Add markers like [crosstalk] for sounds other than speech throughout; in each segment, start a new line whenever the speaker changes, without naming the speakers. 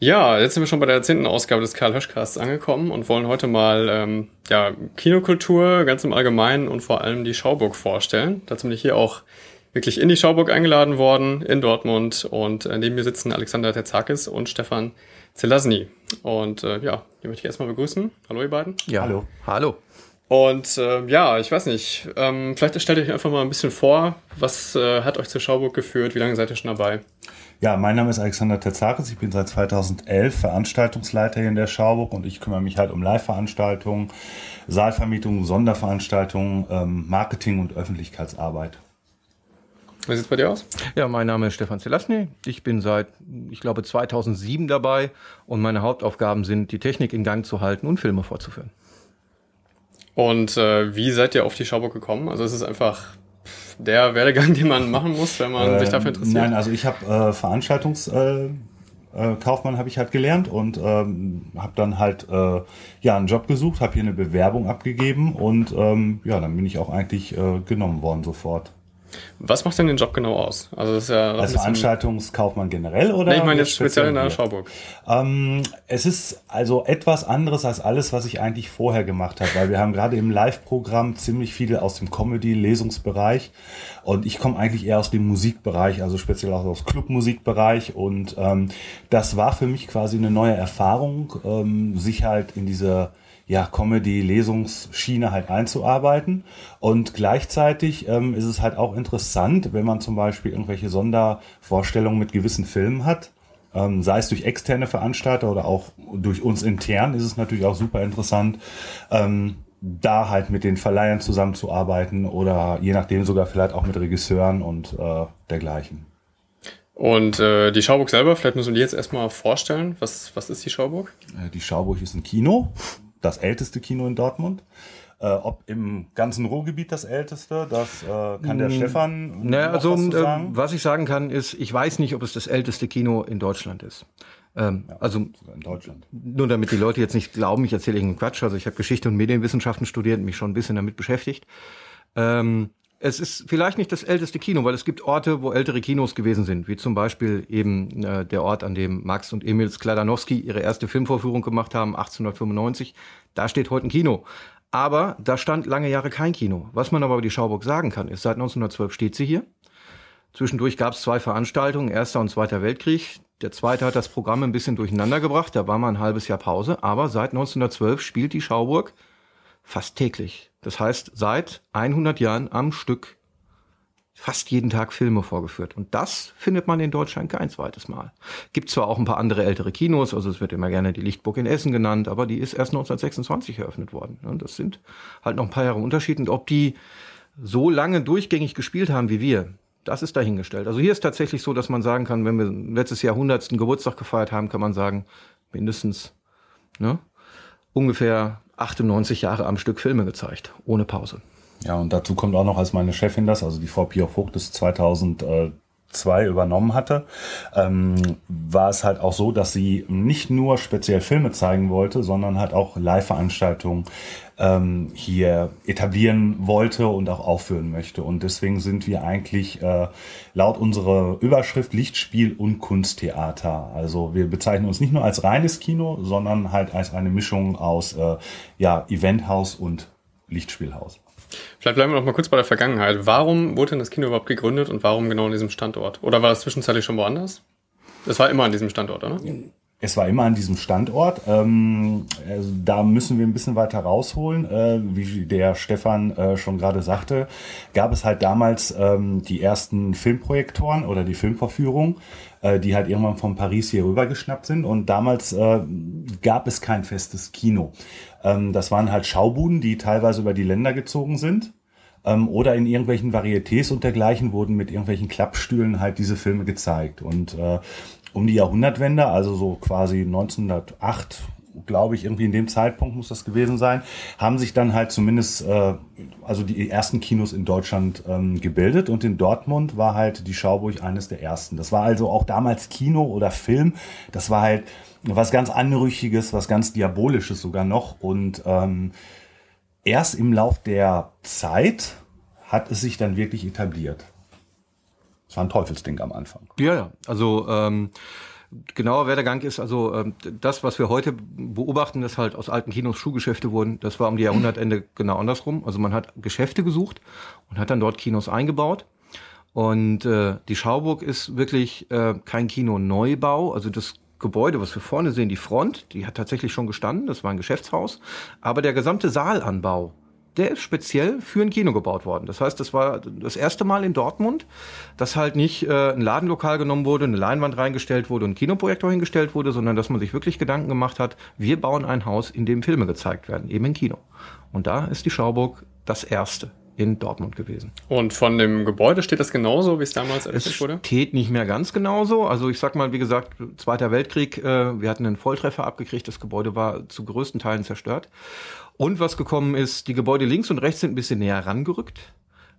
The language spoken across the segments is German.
Ja, jetzt sind wir schon bei der zehnten Ausgabe des Karl Höschcasts angekommen und wollen heute mal ähm, ja, Kinokultur ganz im Allgemeinen und vor allem die Schauburg vorstellen. Dazu bin ich hier auch wirklich in die Schauburg eingeladen worden, in Dortmund. Und äh, neben mir sitzen Alexander Terzakis und Stefan Zelasny. Und äh, ja, die möchte ich erstmal begrüßen. Hallo ihr beiden.
Ja, hallo. Hallo.
Und äh, ja, ich weiß nicht, ähm, vielleicht stellt euch einfach mal ein bisschen vor, was äh, hat euch zur Schauburg geführt, wie lange seid ihr schon dabei?
Ja, mein Name ist Alexander Terzakis. Ich bin seit 2011 Veranstaltungsleiter hier in der Schauburg und ich kümmere mich halt um Live-Veranstaltungen, Saalvermietungen, Sonderveranstaltungen, ähm, Marketing und Öffentlichkeitsarbeit.
Wie sieht's bei dir aus?
Ja, mein Name ist Stefan Zelasny. Ich bin seit, ich glaube, 2007 dabei und meine Hauptaufgaben sind, die Technik in Gang zu halten und Filme vorzuführen.
Und äh, wie seid ihr auf die Schauburg gekommen? Also ist es einfach der Werdegang, [laughs] den man machen muss, wenn man äh, sich dafür interessiert?
Nein, also ich habe äh, Veranstaltungskaufmann äh, habe ich halt gelernt und ähm, habe dann halt äh, ja einen Job gesucht, habe hier eine Bewerbung abgegeben und ähm, ja, dann bin ich auch eigentlich äh, genommen worden sofort.
Was macht denn den Job genau aus?
Also das ist ja Als Veranstaltungskaufmann generell oder?
Nee, ich meine jetzt speziell in der Schauburg.
Ähm, es ist also etwas anderes als alles, was ich eigentlich vorher gemacht habe, weil wir haben gerade im Live-Programm ziemlich viele aus dem Comedy-Lesungsbereich und ich komme eigentlich eher aus dem Musikbereich, also speziell auch aus Clubmusikbereich und ähm, das war für mich quasi eine neue Erfahrung, ähm, sich halt in diese ja, Comedy-Lesungsschiene halt einzuarbeiten. Und gleichzeitig ähm, ist es halt auch interessant, wenn man zum Beispiel irgendwelche Sondervorstellungen mit gewissen Filmen hat. Ähm, sei es durch externe Veranstalter oder auch durch uns intern, ist es natürlich auch super interessant, ähm, da halt mit den Verleihern zusammenzuarbeiten oder je nachdem sogar vielleicht auch mit Regisseuren und äh, dergleichen.
Und äh, die Schauburg selber, vielleicht müssen wir die jetzt erstmal vorstellen. Was, was ist die Schauburg?
Äh, die Schauburg ist ein Kino das älteste Kino in Dortmund. Äh, ob im ganzen Ruhrgebiet das älteste, das äh, kann der hm, Stefan.
Ne, also was, äh, was, ich sagen kann, ist, ich weiß nicht, ob es das älteste Kino in Deutschland ist. Ähm, ja, also in Deutschland. Nur damit die Leute jetzt nicht glauben, ich erzähle irgendeinen Quatsch. Also ich habe Geschichte und Medienwissenschaften studiert, mich schon ein bisschen damit beschäftigt. Ähm, es ist vielleicht nicht das älteste Kino, weil es gibt Orte, wo ältere Kinos gewesen sind, wie zum Beispiel eben äh, der Ort, an dem Max und Emil Skladanowski ihre erste Filmvorführung gemacht haben, 1895. Da steht heute ein Kino. Aber da stand lange Jahre kein Kino. Was man aber über die Schauburg sagen kann, ist, seit 1912 steht sie hier. Zwischendurch gab es zwei Veranstaltungen, Erster und Zweiter Weltkrieg. Der zweite hat das Programm ein bisschen durcheinander gebracht, da war mal ein halbes Jahr Pause. Aber seit 1912 spielt die Schauburg fast täglich. Das heißt, seit 100 Jahren am Stück fast jeden Tag Filme vorgeführt. Und das findet man in Deutschland kein zweites Mal. Gibt zwar auch ein paar andere ältere Kinos, also es wird immer gerne die Lichtburg in Essen genannt, aber die ist erst 1926 eröffnet worden. Und das sind halt noch ein paar Jahre Unterschied. Und ob die so lange durchgängig gespielt haben wie wir, das ist dahingestellt. Also hier ist tatsächlich so, dass man sagen kann, wenn wir letztes Jahr 100. Geburtstag gefeiert haben, kann man sagen, mindestens ne, ungefähr 98 Jahre am Stück Filme gezeigt, ohne Pause.
Ja, und dazu kommt auch noch, als meine Chefin das, also die Frau Pia Vogt, das 2002 übernommen hatte, ähm, war es halt auch so, dass sie nicht nur speziell Filme zeigen wollte, sondern halt auch Live-Veranstaltungen ähm, hier etablieren wollte und auch aufführen möchte. Und deswegen sind wir eigentlich äh, laut unserer Überschrift Lichtspiel und Kunsttheater. Also wir bezeichnen uns nicht nur als reines Kino, sondern halt als eine Mischung aus äh, ja, Eventhaus und Lichtspielhaus.
Vielleicht bleiben wir noch mal kurz bei der Vergangenheit. Warum wurde denn das Kino überhaupt gegründet und warum genau an diesem Standort? Oder war das zwischenzeitlich schon woanders? Das war immer an diesem Standort, oder?
Es war immer an diesem Standort. Ähm, also da müssen wir ein bisschen weiter rausholen. Äh, wie der Stefan äh, schon gerade sagte, gab es halt damals ähm, die ersten Filmprojektoren oder die Filmverführung, äh, die halt irgendwann von Paris hier rübergeschnappt sind. Und damals äh, gab es kein festes Kino. Ähm, das waren halt Schaubuden, die teilweise über die Länder gezogen sind ähm, oder in irgendwelchen Varietés und dergleichen wurden mit irgendwelchen Klappstühlen halt diese Filme gezeigt. Und äh, um die Jahrhundertwende, also so quasi 1908, glaube ich, irgendwie in dem Zeitpunkt muss das gewesen sein, haben sich dann halt zumindest, äh, also die ersten Kinos in Deutschland ähm, gebildet und in Dortmund war halt die Schauburg eines der ersten. Das war also auch damals Kino oder Film, das war halt was ganz Anrüchiges, was ganz Diabolisches sogar noch und ähm, erst im Lauf der Zeit hat es sich dann wirklich etabliert. Es war ein Teufelsding am Anfang.
Ja, ja. Also ähm, genauer Werdegang ist also ähm, das, was wir heute beobachten, dass halt aus alten Kinos Schuhgeschäfte wurden. Das war um die Jahrhundertende genau andersrum. Also man hat Geschäfte gesucht und hat dann dort Kinos eingebaut. Und äh, die Schauburg ist wirklich äh, kein Kino-Neubau. Also das Gebäude, was wir vorne sehen, die Front, die hat tatsächlich schon gestanden. Das war ein Geschäftshaus. Aber der gesamte Saalanbau, der ist speziell für ein Kino gebaut worden. Das heißt, das war das erste Mal in Dortmund, dass halt nicht äh, ein Ladenlokal genommen wurde, eine Leinwand reingestellt wurde und ein Kinoprojektor hingestellt wurde, sondern dass man sich wirklich Gedanken gemacht hat, wir bauen ein Haus, in dem Filme gezeigt werden, eben im Kino. Und da ist die Schauburg das erste in Dortmund gewesen.
Und von dem Gebäude steht das genauso, wie es damals
errichtet wurde? Es steht nicht mehr ganz genauso. Also ich sag mal, wie gesagt, Zweiter Weltkrieg, äh, wir hatten einen Volltreffer abgekriegt, das Gebäude war zu größten Teilen zerstört. Und was gekommen ist, die Gebäude links und rechts sind ein bisschen näher rangerückt.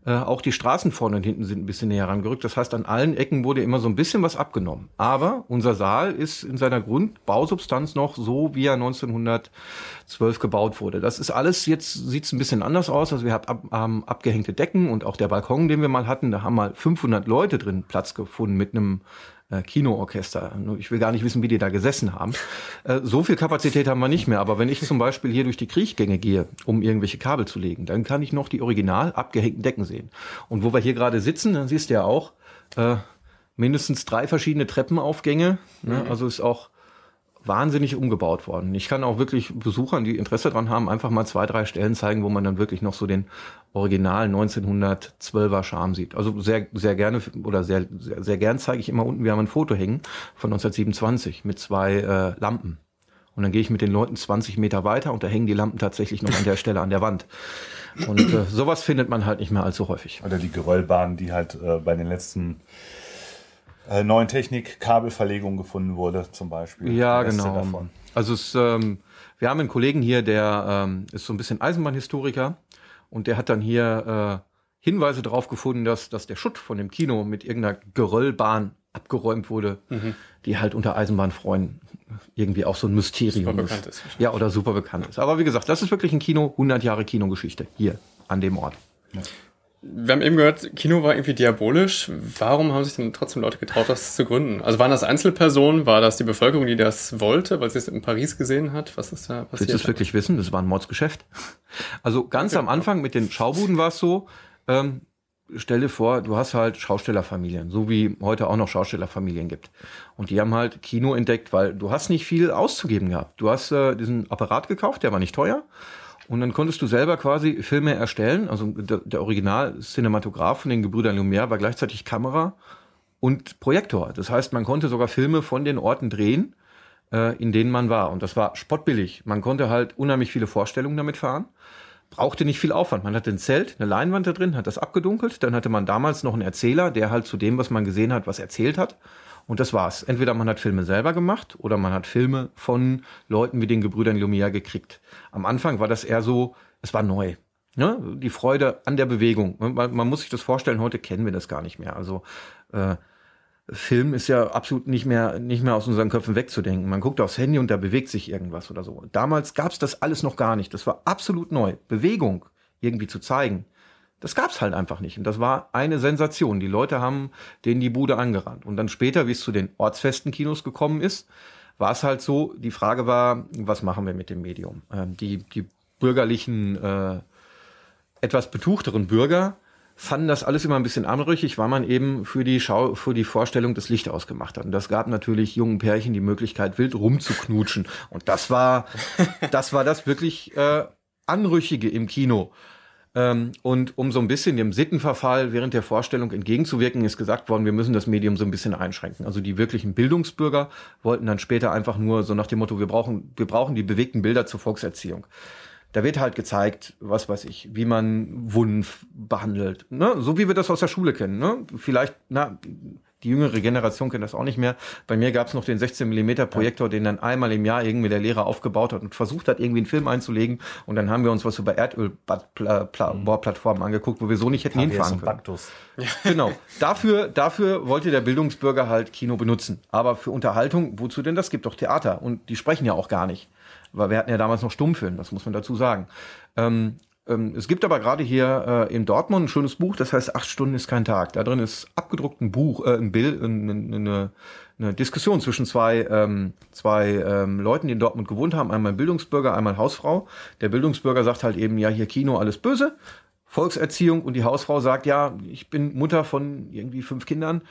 Äh, auch die Straßen vorne und hinten sind ein bisschen näher rangerückt. Das heißt, an allen Ecken wurde immer so ein bisschen was abgenommen. Aber unser Saal ist in seiner Grundbausubstanz noch so, wie er 1912 gebaut wurde. Das ist alles, jetzt sieht es ein bisschen anders aus. Also wir haben ab, ähm, abgehängte Decken und auch der Balkon, den wir mal hatten, da haben mal 500 Leute drin Platz gefunden mit einem äh, Kinoorchester. Ich will gar nicht wissen, wie die da gesessen haben. Äh, so viel Kapazität haben wir nicht mehr. Aber wenn ich zum Beispiel hier durch die Kriechgänge gehe, um irgendwelche Kabel zu legen, dann kann ich noch die original abgehängten Decken sehen. Und wo wir hier gerade sitzen, dann siehst du ja auch äh, mindestens drei verschiedene Treppenaufgänge. Ne? Mhm. Also ist auch wahnsinnig umgebaut worden. Ich kann auch wirklich Besuchern, die Interesse dran haben, einfach mal zwei, drei Stellen zeigen, wo man dann wirklich noch so den Original 1912er Charme sieht. Also sehr, sehr gerne oder sehr, sehr, sehr gern zeige ich immer unten, wir haben ein Foto hängen von 1927 mit zwei äh, Lampen. Und dann gehe ich mit den Leuten 20 Meter weiter und da hängen die Lampen tatsächlich noch an der Stelle an der Wand. Und äh, sowas findet man halt nicht mehr allzu häufig.
Oder die Geröllbahnen, die halt äh, bei den letzten äh, neuen Technik, Kabelverlegung gefunden wurde, zum Beispiel.
Ja, genau. Davon. Also es, ähm, wir haben einen Kollegen hier, der ähm, ist so ein bisschen Eisenbahnhistoriker und der hat dann hier äh, Hinweise darauf gefunden, dass, dass der Schutt von dem Kino mit irgendeiner Geröllbahn abgeräumt wurde, mhm. die halt unter Eisenbahnfreunden irgendwie auch so ein Mysterium super ist. ist. Ja, oder super bekannt ist. Aber wie gesagt, das ist wirklich ein Kino, 100 Jahre Kinogeschichte hier an dem Ort. Ja.
Wir haben eben gehört, Kino war irgendwie diabolisch. Warum haben sich denn trotzdem Leute getraut, das zu gründen? Also waren das Einzelpersonen? War das die Bevölkerung, die das wollte, weil sie es in Paris gesehen hat? Was ist da
passiert? Willst du es wirklich wissen? Das war ein Mordsgeschäft. [laughs] Also ganz okay. am Anfang mit den Schaubuden war es so, ähm, stell dir vor, du hast halt Schaustellerfamilien, so wie heute auch noch Schaustellerfamilien gibt. Und die haben halt Kino entdeckt, weil du hast nicht viel auszugeben gehabt. Du hast äh, diesen Apparat gekauft, der war nicht teuer. Und dann konntest du selber quasi Filme erstellen. Also der, der Original-Cinematograph von den Gebrüdern Lumière war gleichzeitig Kamera und Projektor. Das heißt, man konnte sogar Filme von den Orten drehen, äh, in denen man war. Und das war spottbillig. Man konnte halt unheimlich viele Vorstellungen damit fahren. Brauchte nicht viel Aufwand. Man hatte ein Zelt, eine Leinwand da drin, hat das abgedunkelt. Dann hatte man damals noch einen Erzähler, der halt zu dem, was man gesehen hat, was erzählt hat. Und das war's. Entweder man hat Filme selber gemacht oder man hat Filme von Leuten wie den Gebrüdern Lumière gekriegt. Am Anfang war das eher so, es war neu. Ne? Die Freude an der Bewegung. Man, man muss sich das vorstellen, heute kennen wir das gar nicht mehr. Also äh, Film ist ja absolut nicht mehr, nicht mehr aus unseren Köpfen wegzudenken. Man guckt aufs Handy und da bewegt sich irgendwas oder so. Damals gab's das alles noch gar nicht. Das war absolut neu. Bewegung irgendwie zu zeigen. Das gab's halt einfach nicht. Und das war eine Sensation. Die Leute haben denen die Bude angerannt. Und dann später, wie es zu den ortsfesten Kinos gekommen ist, war es halt so, die Frage war, was machen wir mit dem Medium? Ähm, die, die bürgerlichen, äh, etwas betuchteren Bürger fanden das alles immer ein bisschen anrüchig, weil man eben für die Schau, für die Vorstellung das Licht ausgemacht hat. Und das gab natürlich jungen Pärchen die Möglichkeit, wild rumzuknutschen. Und das war, das war das wirklich äh, Anrüchige im Kino. Ähm, und um so ein bisschen dem Sittenverfall während der Vorstellung entgegenzuwirken, ist gesagt worden, wir müssen das Medium so ein bisschen einschränken. Also die wirklichen Bildungsbürger wollten dann später einfach nur so nach dem Motto, wir brauchen, wir brauchen die bewegten Bilder zur Volkserziehung. Da wird halt gezeigt, was weiß ich, wie man Wunden behandelt. Ne? So wie wir das aus der Schule kennen. Ne? Vielleicht, na, die jüngere Generation kennt das auch nicht mehr. Bei mir gab es noch den 16 mm Projektor, den dann einmal im Jahr irgendwie der Lehrer aufgebaut hat und versucht hat, irgendwie einen Film einzulegen. Und dann haben wir uns was über Erdölbohrplattformen angeguckt, wo wir so nicht hätten KWS hinfahren können. Baktus. [laughs] Genau. Dafür, dafür wollte der Bildungsbürger halt Kino benutzen. Aber für Unterhaltung, wozu denn das? Gibt doch Theater. Und die sprechen ja auch gar nicht. Weil wir hatten ja damals noch Stummfilm, das muss man dazu sagen. Ähm, Ähm, es gibt aber gerade hier äh, in Dortmund ein schönes Buch, das heißt Acht Stunden ist kein Tag. Da drin ist abgedruckt ein Buch, äh, ein Bild, eine, eine, eine Diskussion zwischen zwei, ähm, zwei ähm, Leuten, die in Dortmund gewohnt haben, einmal Bildungsbürger, einmal Hausfrau. Der Bildungsbürger sagt halt eben, ja, hier Kino, alles böse. Volkserziehung und die Hausfrau sagt, ja, ich bin Mutter von irgendwie fünf Kindern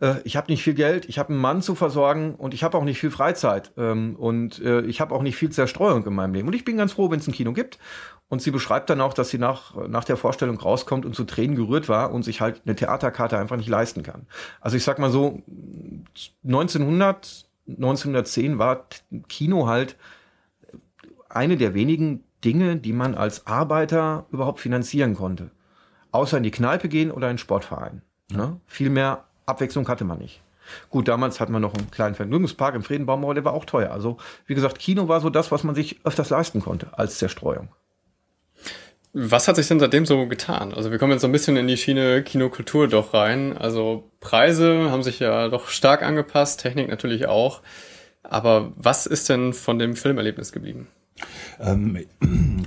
äh, ich habe nicht viel Geld, ich habe einen Mann zu versorgen und ich habe auch nicht viel Freizeit ähm, und äh, ich habe auch nicht viel Zerstreuung in meinem Leben. Und ich bin ganz froh, wenn es ein Kino gibt. Und sie beschreibt dann auch, dass sie nach, nach der Vorstellung rauskommt und zu Tränen gerührt war und sich halt eine Theaterkarte einfach nicht leisten kann. Also ich sag mal so, 1900, 1910 war Kino halt eine der wenigen Dinge, die man als Arbeiter überhaupt finanzieren konnte. Außer in die Kneipe gehen oder in den Sportverein. Ne? Viel mehr Abwechslung hatte man nicht. Gut, damals hatten wir noch einen kleinen Vergnügungspark im Friedenbaum, der war auch teuer. Also, wie gesagt, Kino war so das, was man sich öfters leisten konnte als Zerstreuung.
Was hat sich denn seitdem so getan? Also wir kommen jetzt so ein bisschen in die Schiene Kinokultur doch rein. Also Preise haben sich ja doch stark angepasst, Technik natürlich auch. Aber was ist denn von dem Filmerlebnis geblieben?
Ähm, [clears throat]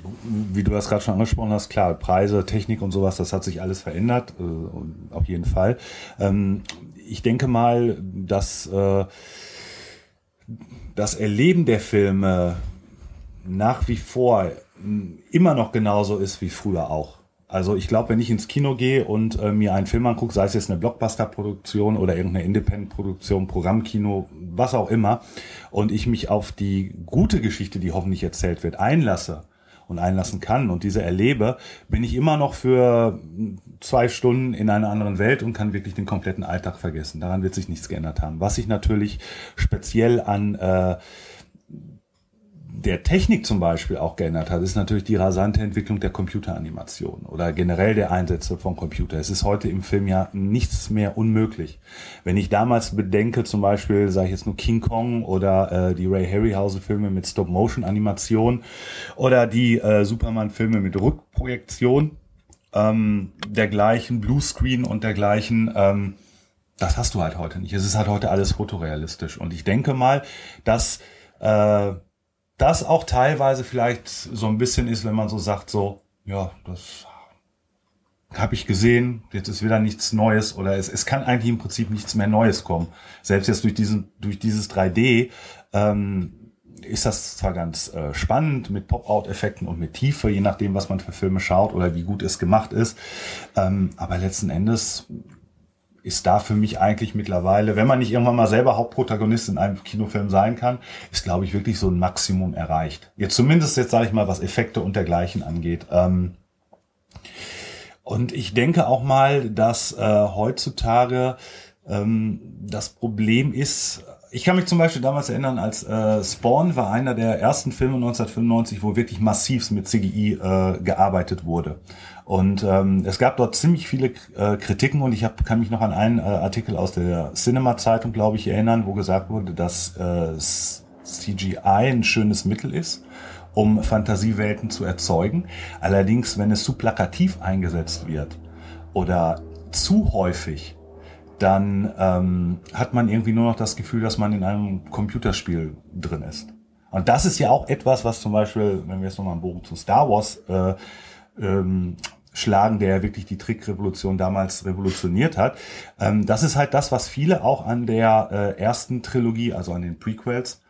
wie du das gerade schon angesprochen hast, klar, Preise, Technik und sowas, das hat sich alles verändert, äh, auf jeden Fall. Ähm, ich denke mal, dass äh, das Erleben der Filme nach wie vor immer noch genauso ist wie früher auch. Also ich glaube, wenn ich ins Kino gehe und äh, mir einen Film angucke, sei es jetzt eine Blockbuster-Produktion oder irgendeine Independent-Produktion, Programmkino, was auch immer, und ich mich auf die gute Geschichte, die hoffentlich erzählt wird, einlasse und einlassen kann und diese erlebe, bin ich immer noch für zwei Stunden in einer anderen Welt und kann wirklich den kompletten Alltag vergessen. Daran wird sich nichts geändert haben. Was sich natürlich speziell an äh, der Technik zum Beispiel auch geändert hat, ist natürlich die rasante Entwicklung der Computeranimation oder generell der Einsätze vom Computer. Es ist heute im Film ja nichts mehr unmöglich. Wenn ich damals bedenke, zum Beispiel, sage ich jetzt nur King Kong oder äh, die Ray Harryhausen-Filme mit Stop-Motion-Animation oder die äh, Superman-Filme mit Rückprojektion, ähm, dergleichen, Bluescreen und dergleichen, ähm, das hast du halt heute nicht. Es ist halt heute alles fotorealistisch. Und ich denke mal, dass äh, das auch teilweise vielleicht so ein bisschen ist, wenn man so sagt, so, ja, das habe ich gesehen, jetzt ist wieder nichts Neues oder es, es kann eigentlich im Prinzip nichts mehr Neues kommen. Selbst jetzt durch diesen, durch dieses 3D ähm, ist das zwar ganz äh, spannend mit Pop-out-Effekten und mit Tiefe, je nachdem, was man für Filme schaut oder wie gut es gemacht ist. Ähm, aber letzten Endes ist da für mich eigentlich mittlerweile, wenn man nicht irgendwann mal selber Hauptprotagonist in einem Kinofilm sein kann, ist, glaube ich, wirklich so ein Maximum erreicht. Jetzt zumindest jetzt sage ich mal, was Effekte und dergleichen angeht. Ähm und ich denke auch mal, dass äh, heutzutage ähm, das Problem ist, ich kann mich zum Beispiel damals erinnern, als äh, Spawn war einer der ersten Filme 1995, wo wirklich massiv mit CGI äh, gearbeitet wurde. Und ähm, es gab dort ziemlich viele äh, Kritiken und ich hab, kann mich noch an einen äh, Artikel aus der Cinema-Zeitung, glaube ich, erinnern, wo gesagt wurde, dass äh, CGI ein schönes Mittel ist, um Fantasiewelten zu erzeugen. Allerdings, wenn es zu plakativ eingesetzt wird oder zu häufig, dann ähm, hat man irgendwie nur noch das Gefühl, dass man in einem Computerspiel drin ist. Und das ist ja auch etwas, was zum Beispiel, wenn wir jetzt nochmal einen Bogen zu Star Wars äh, ähm, schlagen, der wirklich die Trickrevolution damals revolutioniert hat. Ähm, das ist halt das, was viele auch an der äh, ersten Trilogie, also an den Prequels,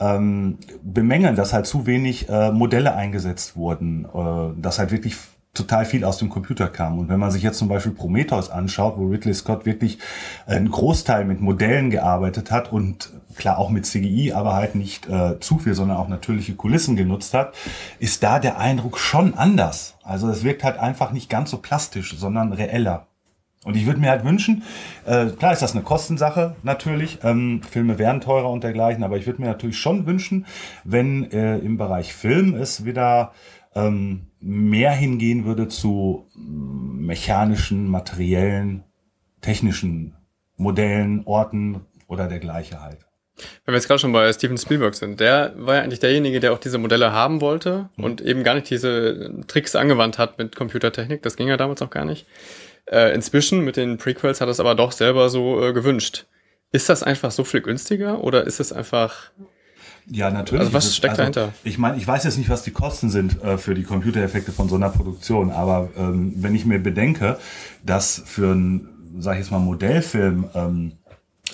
ähm, bemängeln, dass halt zu wenig äh, Modelle eingesetzt wurden, äh, dass halt wirklich total viel aus dem Computer kam. Und wenn man sich jetzt zum Beispiel Prometheus anschaut, wo Ridley Scott wirklich einen Großteil mit Modellen gearbeitet hat und klar auch mit CGI, aber halt nicht äh, zu viel, sondern auch natürliche Kulissen genutzt hat, ist da der Eindruck schon anders. Also es wirkt halt einfach nicht ganz so plastisch, sondern reeller. Und ich würde mir halt wünschen, äh, klar ist das eine Kostensache natürlich, ähm, Filme werden teurer und dergleichen, aber ich würde mir natürlich schon wünschen, wenn äh, im Bereich Film es wieder ähm, mehr hingehen würde zu mechanischen, materiellen, technischen Modellen, Orten oder dergleichen halt.
Wenn wir jetzt gerade schon bei Steven Spielberg sind, der war ja eigentlich derjenige, der auch diese Modelle haben wollte mhm. und eben gar nicht diese Tricks angewandt hat mit Computertechnik. Das ging ja damals auch gar nicht. Äh, inzwischen mit den Prequels hat er es aber doch selber so äh, gewünscht. Ist das einfach so viel günstiger oder ist es einfach
Ja, natürlich.
Also was steckt also, dahinter?
Ich meine, ich weiß jetzt nicht, was die Kosten sind äh, für die Computereffekte von so einer Produktion, aber ähm, wenn ich mir bedenke, dass für einen, sag ich jetzt mal, Modellfilm ähm,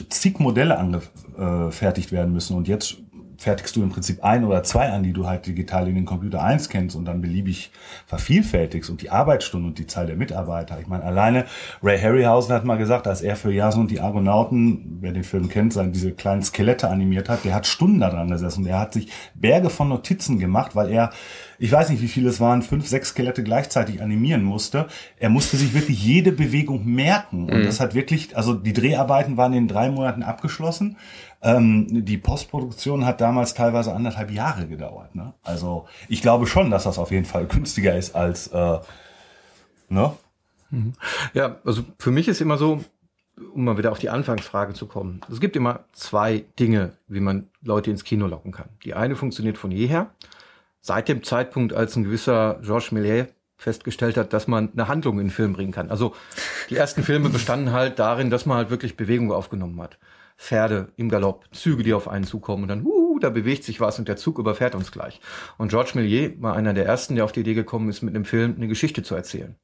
zig Modelle angefertigt werden müssen und jetzt fertigst du im Prinzip ein oder zwei an, die du halt digital in den Computer einscannst und dann beliebig vervielfältigst und die Arbeitsstunden und die Zahl der Mitarbeiter. Ich meine, alleine Ray Harryhausen hat mal gesagt, als er für Jason und die Argonauten, wer den Film kennt, seine, diese kleinen Skelette animiert hat, der hat Stunden daran gesessen. Der hat sich Berge von Notizen gemacht, weil er ich weiß nicht, wie viele es waren, fünf, sechs Skelette gleichzeitig animieren musste. Er musste sich wirklich jede Bewegung merken. Und mhm. das hat wirklich, also die Dreharbeiten waren in drei Monaten abgeschlossen. Ähm, die Postproduktion hat damals teilweise anderthalb Jahre gedauert. Ne? Also ich glaube schon, dass das auf jeden Fall günstiger ist als, äh, ne?
Mhm. Ja, also für mich ist immer so, um mal wieder auf die Anfangsfrage zu kommen. Es gibt immer zwei Dinge, wie man Leute ins Kino locken kann. Die eine funktioniert von jeher seit dem Zeitpunkt, als ein gewisser Georges Méliès festgestellt hat, dass man eine Handlung in den Film bringen kann. Also die ersten Filme bestanden halt darin, dass man halt wirklich Bewegung aufgenommen hat. Pferde im Galopp, Züge, die auf einen zukommen und dann, uh, da bewegt sich was und der Zug überfährt uns gleich. Und Georges Méliès war einer der ersten, der auf die Idee gekommen ist, mit einem Film eine Geschichte zu erzählen.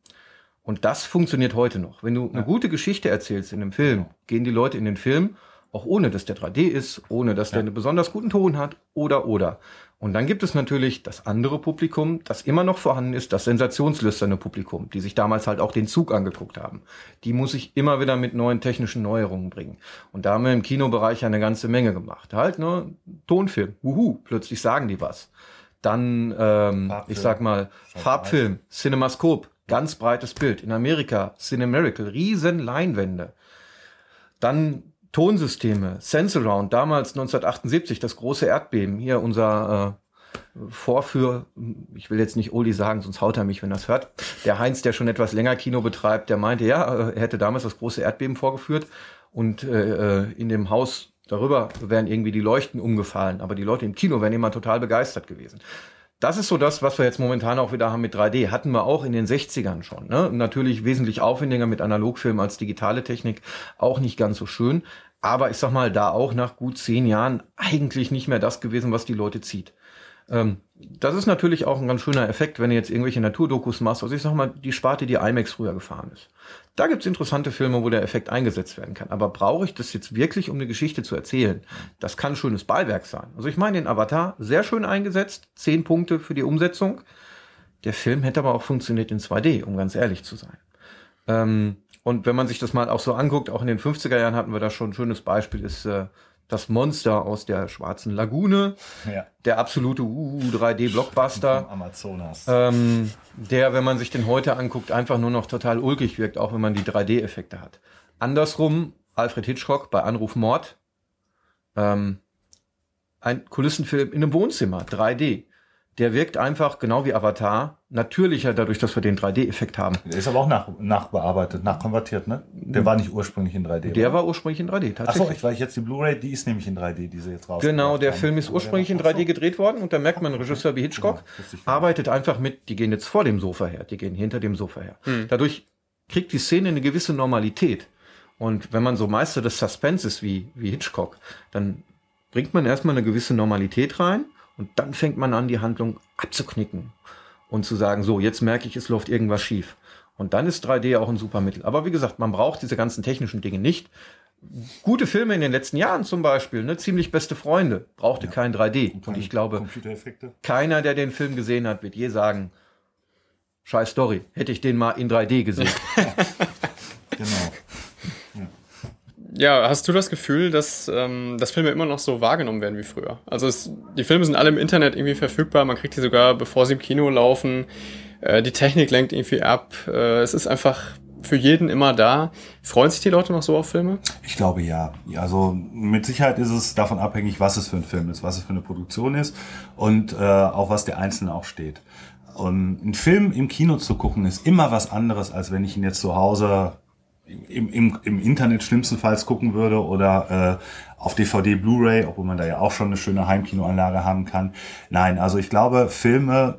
Und das funktioniert heute noch. Wenn du eine gute Geschichte erzählst in einem Film, gehen die Leute in den Film, auch ohne dass der 3D ist, ohne dass der einen besonders guten Ton hat oder oder. Und dann gibt es natürlich das andere Publikum, das immer noch vorhanden ist, das sensationslüsterne Publikum, die sich damals halt auch den Zug angeguckt haben. Die muss ich immer wieder mit neuen technischen Neuerungen bringen. Und da haben wir im Kinobereich eine ganze Menge gemacht. Halt, ne, Tonfilm, wuhu, plötzlich sagen die was. Dann, ähm, ich sag mal, Farbfilm, Cinemascope, ganz breites Bild. In Amerika, Cinemerical, riesen Leinwände. Dann Tonsysteme, Sense-Around, damals 1978, das große Erdbeben, hier unser äh, Vorführ, ich will jetzt nicht Uli sagen, sonst haut er mich, wenn es hört. Der Heinz, der schon etwas länger Kino betreibt, der meinte, ja, er hätte damals das große Erdbeben vorgeführt und äh, äh, in dem Haus darüber wären irgendwie die Leuchten umgefallen, aber die Leute im Kino wären immer total begeistert gewesen. Das ist so das, was wir jetzt momentan auch wieder haben mit 3D. Hatten wir auch in den 60ern schon. Ne? Natürlich wesentlich aufwendiger mit Analogfilm als digitale Technik. Auch nicht ganz so schön. Aber ich sag mal, da auch nach gut zehn Jahren eigentlich nicht mehr das gewesen, was die Leute zieht. Ähm, das ist natürlich auch ein ganz schöner Effekt, wenn du jetzt irgendwelche Naturdokus machst. Also ich sag mal, die Sparte, die IMAX früher gefahren ist. Da gibt's interessante Filme, wo der Effekt eingesetzt werden kann. Aber brauche ich das jetzt wirklich, um eine Geschichte zu erzählen? Das kann ein schönes Beiwerk sein. Also ich meine, den Avatar sehr schön eingesetzt, zehn Punkte für die Umsetzung. Der Film hätte aber auch funktioniert in 2D, um ganz ehrlich zu sein. Ähm, und wenn man sich das mal auch so anguckt, auch in den 50er Jahren hatten wir da schon ein schönes Beispiel, ist äh, das Monster aus der schwarzen Lagune, ja. der absolute uh, 3D-Blockbuster.
Amazonas.
Ähm, der, wenn man sich den heute anguckt, einfach nur noch total ulkig wirkt, auch wenn man die 3D-Effekte hat. Andersrum, Alfred Hitchcock bei Anruf Mord, ähm, ein Kulissenfilm in einem Wohnzimmer, 3D der wirkt einfach genau wie Avatar natürlicher dadurch, dass wir den 3D-Effekt haben.
Der ist aber auch nach, nachbearbeitet, nachkonvertiert, ne? Der war nicht ursprünglich in 3D.
Der oder? war ursprünglich in 3D,
tatsächlich. Achso, ich weiß jetzt die Blu-ray, die ist nämlich in 3D, die sie jetzt raus.
Genau, der. Film ist ursprünglich in 3D gedreht worden und da merkt man, ein Regisseur wie Hitchcock genau, arbeitet einfach mit, die gehen jetzt vor dem Sofa her, die gehen hinter dem Sofa her. Mhm. Dadurch kriegt die Szene eine gewisse Normalität. Und wenn man so Meister des Suspense ist wie, wie Hitchcock, dann bringt man erstmal eine gewisse Normalität rein und dann fängt man an, die Handlung abzuknicken und zu sagen, so, jetzt merke ich, es läuft irgendwas schief. Und dann ist 3D auch ein super Mittel. Aber wie gesagt, man braucht diese ganzen technischen Dinge nicht. Gute Filme in den letzten Jahren zum Beispiel, ne, ziemlich beste Freunde, brauchte ja. kein 3D. Und, und ich glaube, keiner, der den Film gesehen hat, wird je sagen, scheiß Story, hätte ich den mal in 3D gesehen. [laughs]
genau. Ja, hast du das Gefühl, dass, ähm, dass Filme immer noch so wahrgenommen werden wie früher? Also es, die Filme sind alle im Internet irgendwie verfügbar, man kriegt die sogar, bevor sie im Kino laufen. Äh, die Technik lenkt irgendwie ab. Äh, es ist einfach für jeden immer da. Freuen sich die Leute noch so auf Filme?
Ich glaube ja. Also mit Sicherheit ist es davon abhängig, was es für ein Film ist, was es für eine Produktion ist und äh, auch was der Einzelne auch steht. Und ein Film im Kino zu gucken ist immer was anderes, als wenn ich ihn jetzt zu Hause im, im, im Internet schlimmstenfalls gucken würde oder äh, auf DVD, Blu-ray, obwohl man da ja auch schon eine schöne Heimkinoanlage haben kann. Nein, also ich glaube, Filme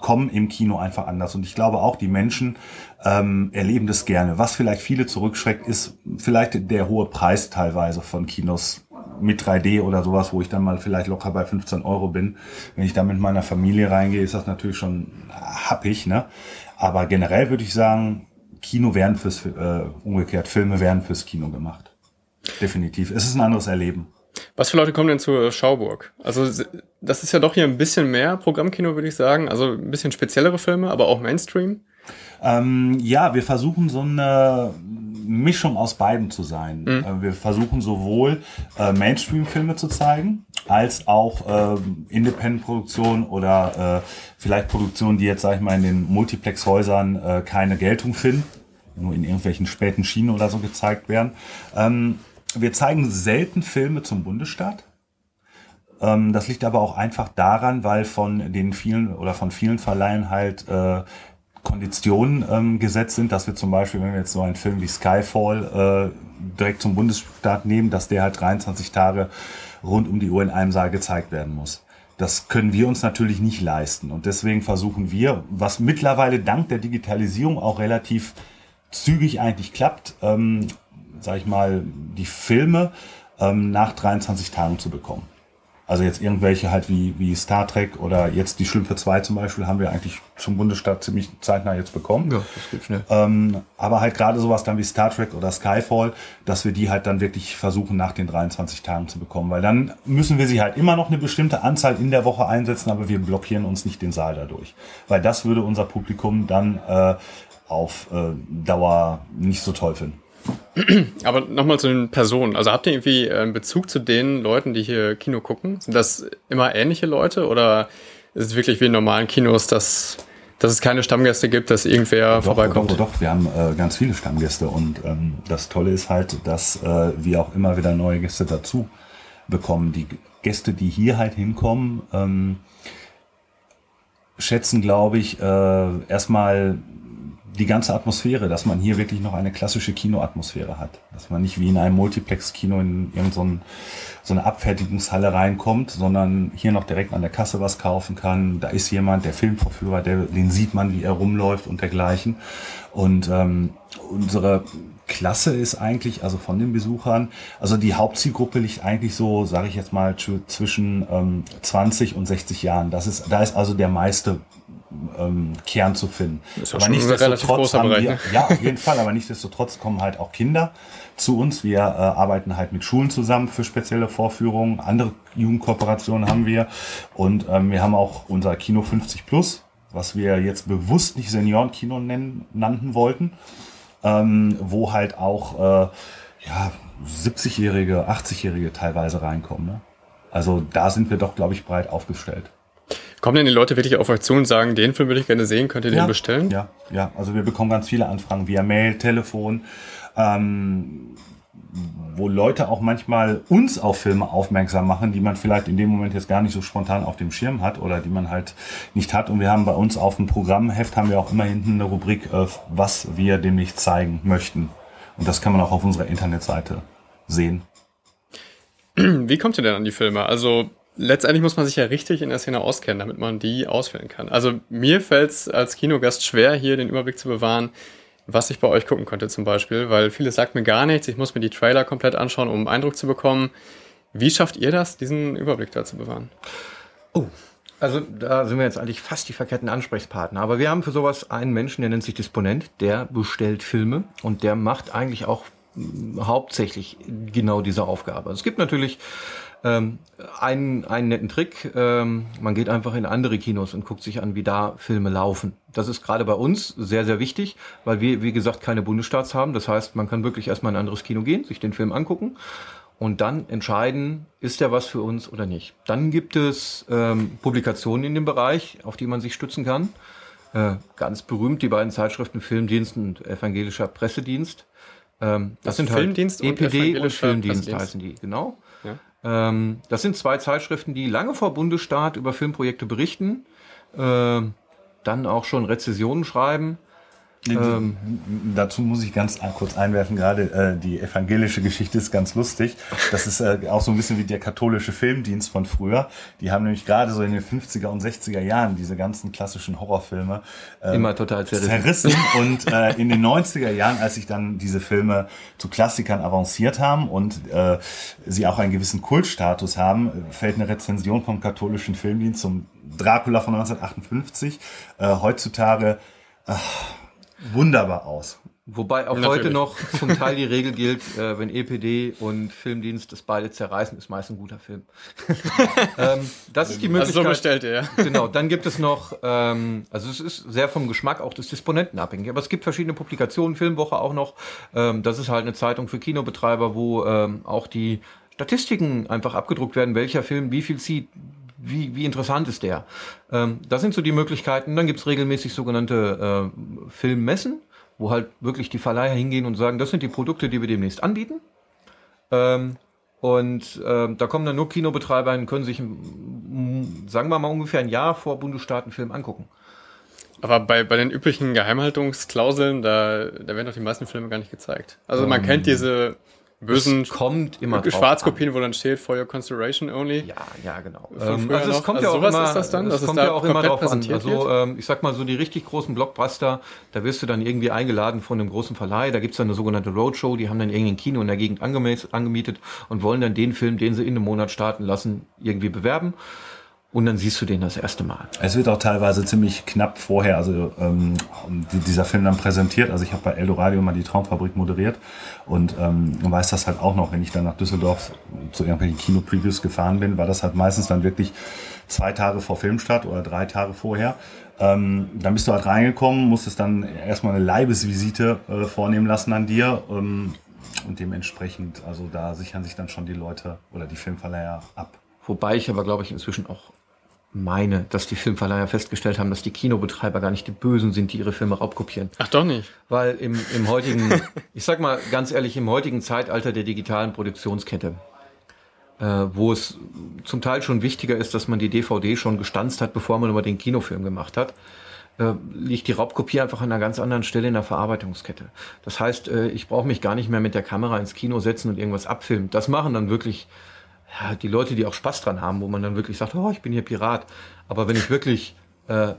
kommen im Kino einfach anders. Und ich glaube auch, die Menschen ähm, erleben das gerne. Was vielleicht viele zurückschreckt, ist vielleicht der hohe Preis teilweise von Kinos mit 3D oder sowas, wo ich dann mal vielleicht locker bei 15 Euro bin. Wenn ich da mit meiner Familie reingehe, ist das natürlich schon happig, ne? Aber generell würde ich sagen, Kino werden fürs, äh, umgekehrt, Filme werden fürs Kino gemacht. Definitiv. Es ist ein anderes Erleben.
Was für Leute kommen denn zur Schauburg? Also das ist ja doch hier ein bisschen mehr Programmkino, würde ich sagen. Also ein bisschen speziellere Filme, aber auch Mainstream.
Ähm, ja, wir versuchen so eine Mischung aus beiden zu sein. Mhm. Äh, wir versuchen sowohl äh, Mainstream-Filme zu zeigen, als auch äh, Independent-Produktionen oder äh, vielleicht Produktionen, die jetzt, sag ich mal, in den Multiplex-Häusern äh, keine Geltung finden, nur in irgendwelchen späten Schienen oder so gezeigt werden. Ähm, wir zeigen selten Filme zum Bundesstaat. Ähm, das liegt aber auch einfach daran, weil von den vielen oder von vielen Verleihen halt äh, Konditionen ähm, gesetzt sind, dass wir zum Beispiel, wenn wir jetzt so einen Film wie Skyfall äh, direkt zum Bundesstaat nehmen, dass der halt 23 Tage rund um die Uhr in einem Saal gezeigt werden muss. Das können wir uns natürlich nicht leisten. Und deswegen versuchen wir, was mittlerweile dank der Digitalisierung auch relativ zügig eigentlich klappt, ähm, sag ich mal, die Filme ähm, nach 23 Tagen zu bekommen. Also jetzt irgendwelche halt wie, wie Star Trek oder jetzt die Schlümpfe 2 zum Beispiel haben wir eigentlich zum Bundesstaat ziemlich zeitnah jetzt bekommen. Ja, das geht schnell. Ähm, aber halt gerade sowas dann wie Star Trek oder Skyfall, dass wir die halt dann wirklich versuchen nach den 23 Tagen zu bekommen. Weil dann müssen wir sie halt immer noch eine bestimmte Anzahl in der Woche einsetzen, aber wir blockieren uns nicht den Saal dadurch. Weil das würde unser Publikum dann äh, auf äh, Dauer nicht so toll finden. [clears throat]
Aber nochmal zu den Personen. Also habt ihr irgendwie einen Bezug zu den Leuten, die hier Kino gucken? Sind das immer ähnliche Leute oder ist es wirklich wie in normalen Kinos, dass, dass es keine Stammgäste gibt, dass irgendwer
doch,
vorbeikommt?
Doch, doch, wir haben äh, ganz viele Stammgäste und ähm, das Tolle ist halt, dass äh, wir auch immer wieder neue Gäste dazu bekommen. Die Gäste, die hier halt hinkommen, ähm, schätzen, glaube ich, äh, erstmal die ganze Atmosphäre, dass man hier wirklich noch eine klassische Kinoatmosphäre hat. Dass man nicht wie in einem Multiplex-Kino in irgendeine so eine Abfertigungshalle reinkommt, sondern hier noch direkt an der Kasse was kaufen kann. Da ist jemand, der Filmverführer, der, den sieht man, wie er rumläuft und dergleichen. Und ähm, unsere Klasse ist eigentlich, also von den Besuchern, also die Hauptzielgruppe liegt eigentlich so, sage ich jetzt mal, zwischen ähm, 20 und 60 Jahren. Das ist, da ist also der meiste ähm, Kern zu finden.
Das ist aber nichtsdestotrotz haben
wir, ne? ja, auf jeden Fall, aber nichtsdestotrotz kommen halt auch Kinder zu uns. Wir äh, arbeiten halt mit Schulen zusammen für spezielle Vorführungen. Andere Jugendkooperationen haben wir. Und ähm, wir haben auch unser Kino 50 Plus, was wir jetzt bewusst nicht Seniorenkino nennen, nannten wollten, ähm, wo halt auch äh, ja, 70-Jährige, 80-Jährige teilweise reinkommen. Ne? Also da sind wir doch, glaube ich, breit aufgestellt.
Kommen denn die Leute wirklich auf euch zu und sagen, den Film würde ich gerne sehen, könnt ihr
ja,
den bestellen?
Ja, ja. Also wir bekommen ganz viele Anfragen via Mail, Telefon, ähm, wo Leute auch manchmal uns auf Filme aufmerksam machen, die man vielleicht in dem Moment jetzt gar nicht so spontan auf dem Schirm hat oder die man halt nicht hat. Und wir haben bei uns auf dem Programmheft haben wir auch immer hinten eine Rubrik, äh, was wir demnächst zeigen möchten. Und das kann man auch auf unserer Internetseite sehen.
Wie kommt ihr denn an die Filme? Also letztendlich muss man sich ja richtig in der Szene auskennen, damit man die auswählen kann. Also mir fällt es als Kinogast schwer, hier den Überblick zu bewahren, was ich bei euch gucken konnte zum Beispiel, weil vieles sagt mir gar nichts. Ich muss mir die Trailer komplett anschauen, um einen Eindruck zu bekommen. Wie schafft ihr das, diesen Überblick da zu bewahren?
Oh, also da sind wir jetzt eigentlich fast die verkehrten Ansprechpartner. Aber wir haben für sowas einen Menschen, der nennt sich Disponent, der bestellt Filme und der macht eigentlich auch hauptsächlich genau diese Aufgabe. Es gibt natürlich ähm, einen, einen netten Trick, ähm, man geht einfach in andere Kinos und guckt sich an, wie da Filme laufen. Das ist gerade bei uns sehr, sehr wichtig, weil wir, wie gesagt, keine Bundesstaats haben. Das heißt, man kann wirklich erstmal in ein anderes Kino gehen, sich den Film angucken und dann entscheiden, ist der was für uns oder nicht. Dann gibt es ähm, Publikationen in dem Bereich, auf die man sich stützen kann. Äh, ganz berühmt die beiden Zeitschriften Filmdienst und Evangelischer Pressedienst. Ähm, das, das sind halt
Filmdienst
halt EPD und, und Filmdienst heißen die, genau. Ähm, das sind zwei Zeitschriften, die lange vor Bundesstaat über Filmprojekte berichten, äh, dann auch schon Rezessionen schreiben.
Ähm, dazu muss ich ganz kurz einwerfen, gerade äh, die evangelische Geschichte ist ganz lustig. Das ist äh, auch so ein bisschen wie der katholische Filmdienst von früher. Die haben nämlich gerade so in den 50er und 60er Jahren diese ganzen klassischen Horrorfilme
äh, immer total zerrissen.
zerrissen. und äh, in den 90er Jahren, als sich dann diese Filme zu Klassikern avanciert haben und äh, sie auch einen gewissen Kultstatus haben, fällt eine Rezension vom katholischen Filmdienst zum Dracula von 1958 äh, heutzutage ach, wunderbar aus.
Wobei auch Natürlich. heute noch [laughs] zum Teil die Regel gilt, äh, wenn EPD und Filmdienst das beide zerreißen, ist meist ein guter Film. [laughs] ähm, das ist die Möglichkeit. Also so
bestellt, ja.
Genau, dann gibt es noch, ähm, also es ist sehr vom Geschmack auch des Disponenten abhängig, aber es gibt verschiedene Publikationen, Filmwoche auch noch. Ähm, das ist halt eine Zeitung für Kinobetreiber, wo ähm, auch die Statistiken einfach abgedruckt werden, welcher Film wie viel zieht, wie, wie interessant ist der? Ähm, das sind so die Möglichkeiten. Dann gibt's regelmäßig sogenannte äh, Filmmessen, wo halt wirklich die Verleiher hingehen und sagen, das sind die Produkte, die wir demnächst anbieten. Ähm, und äh, da kommen dann nur Kinobetreiber und können sich, sagen wir mal, ungefähr ein Jahr vor Bundesstaaten Film angucken.
Aber bei, bei den üblichen Geheimhaltungsklauseln, da, da werden doch die meisten Filme gar nicht gezeigt. Also man ähm, kennt diese bösen
es kommt immer
Schwarzkopien, wo dann steht for your consideration only.
Ja, ja, genau.
Ähm, also es kommt also ja auch immer, ist das dann,
es kommt da ja auch immer drauf an. Also ähm, ich sag mal so die richtig großen Blockbuster, da wirst du dann irgendwie eingeladen von einem großen Verleih, da gibt's dann eine sogenannte Roadshow, die haben dann irgendein Kino in der Gegend angemietet und wollen dann den Film, den sie in einem Monat starten lassen, irgendwie bewerben und dann siehst du den das erste Mal.
Es wird auch teilweise ziemlich knapp vorher, also ähm, dieser Film dann präsentiert. Also ich habe bei Eldoradio mal die Traumfabrik moderiert und ähm, weiß das halt auch noch, wenn ich dann nach Düsseldorf zu irgendwelchen Kino-Previews gefahren bin, war das halt meistens dann wirklich zwei Tage vor Filmstart oder drei Tage vorher. Ähm, dann bist du halt reingekommen, musstest dann erstmal eine Leibesvisite äh, vornehmen lassen an dir. Ähm, und dementsprechend, also da sichern sich dann schon die Leute oder die Filmverleiher ab.
Wobei ich aber, glaube ich, inzwischen auch meine, dass die Filmverleiher festgestellt haben, dass die Kinobetreiber gar nicht die Bösen sind, die ihre Filme raubkopieren.
Ach doch nicht.
Weil im, im heutigen, [laughs] ich sag mal ganz ehrlich, im heutigen Zeitalter der digitalen Produktionskette, äh, wo es zum Teil schon wichtiger ist, dass man die DVD schon gestanzt hat, bevor man über den Kinofilm gemacht hat, äh, liegt die Raubkopie einfach an einer ganz anderen Stelle in der Verarbeitungskette. Das heißt, äh, ich brauche mich gar nicht mehr mit der Kamera ins Kino setzen und irgendwas abfilmen. Das machen dann wirklich ja, die Leute, die auch Spaß dran haben, wo man dann wirklich sagt, oh, ich bin hier Pirat. Aber wenn ich wirklich äh,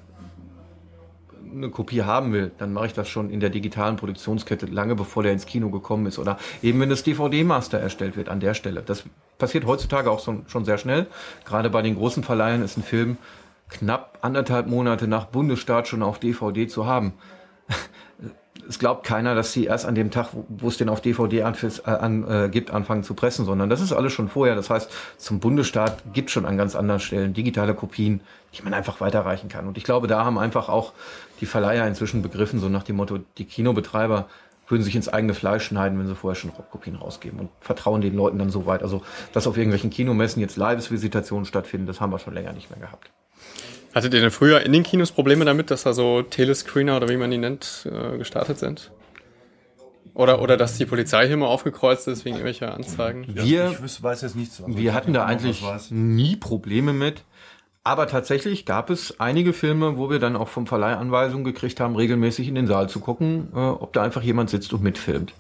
eine Kopie haben will, dann mache ich das schon in der digitalen Produktionskette, lange bevor der ins Kino gekommen ist. Oder eben wenn das DVD-Master erstellt wird an der Stelle. Das passiert heutzutage auch schon sehr schnell. Gerade bei den großen Verleihern ist ein Film knapp anderthalb Monate nach Bundesstaat schon auf DVD zu haben es glaubt keiner, dass sie erst an dem Tag, wo es den auf DVD an, äh, an, äh, gibt, anfangen zu pressen, sondern das ist alles schon vorher. Das heißt, zum Bundesstaat gibt schon an ganz anderen Stellen digitale Kopien, die man einfach weiterreichen kann. Und ich glaube, da haben einfach auch die Verleiher inzwischen begriffen, so nach dem Motto, die Kinobetreiber würden sich ins eigene Fleisch schneiden, wenn sie vorher schon Kopien rausgeben und vertrauen den Leuten dann so weit. Also, dass auf irgendwelchen Kinomessen jetzt Live-Visitationen stattfinden, das haben wir schon länger nicht mehr gehabt.
Hattet ihr denn früher in den Kinos Probleme damit, dass da so Telescreener oder wie man die nennt, äh, gestartet sind? Oder, oder dass die Polizei hier mal aufgekreuzt ist wegen irgendwelcher Anzeigen?
Wir, ich weiß jetzt nichts. Also wir hatten da eigentlich nie Probleme mit. Aber tatsächlich gab es einige Filme, wo wir dann auch vom Verleih Anweisungen gekriegt haben, regelmäßig in den Saal zu gucken, äh, ob da einfach jemand sitzt und mitfilmt.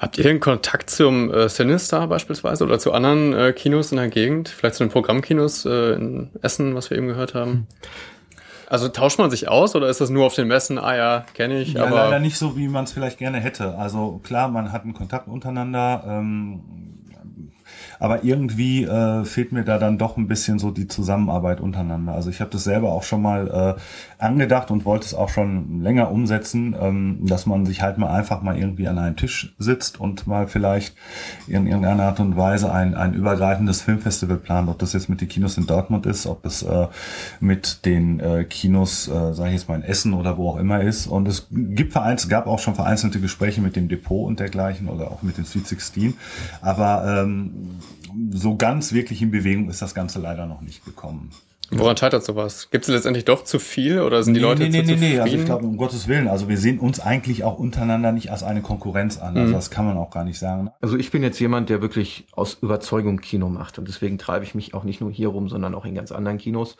Habt ihr den Kontakt zum äh, Sinister beispielsweise oder zu anderen äh, Kinos in der Gegend? Vielleicht zu den Programmkinos äh, in Essen, was wir eben gehört haben? Also tauscht man sich aus oder ist das nur auf den Messen? Ah ja, kenne ich.
Ja, aber leider nicht so, wie man es vielleicht gerne hätte. Also klar, man hat einen Kontakt untereinander. Ähm, aber irgendwie äh, fehlt mir da dann doch ein bisschen so die Zusammenarbeit untereinander. Also ich habe das selber auch schon mal äh, angedacht und wollte es auch schon länger umsetzen, ähm, dass man sich halt mal einfach mal irgendwie an einen Tisch sitzt und mal vielleicht in irgendeiner Art und Weise ein, ein übergreifendes Filmfestival plant, ob das jetzt mit den Kinos in Dortmund ist, ob es äh, mit den äh, Kinos, äh, sage ich jetzt mal in Essen oder wo auch immer ist. Und es gibt vereinzelt, gab auch schon vereinzelte Gespräche mit dem Depot und dergleichen oder auch mit den Sweet 16. Aber ähm, so ganz wirklich in Bewegung ist das Ganze leider noch nicht gekommen.
Woran scheitert sowas? Gibt es letztendlich doch zu viel oder sind die nee, Leute nee, zu nee, zufrieden? Nee, nee,
also ich glaube, um Gottes Willen, also wir sehen uns eigentlich auch untereinander nicht als eine Konkurrenz an. Also mhm. das kann man auch gar nicht sagen.
Also ich bin jetzt jemand, der wirklich aus Überzeugung Kino macht und deswegen treibe ich mich auch nicht nur hier rum, sondern auch in ganz anderen Kinos.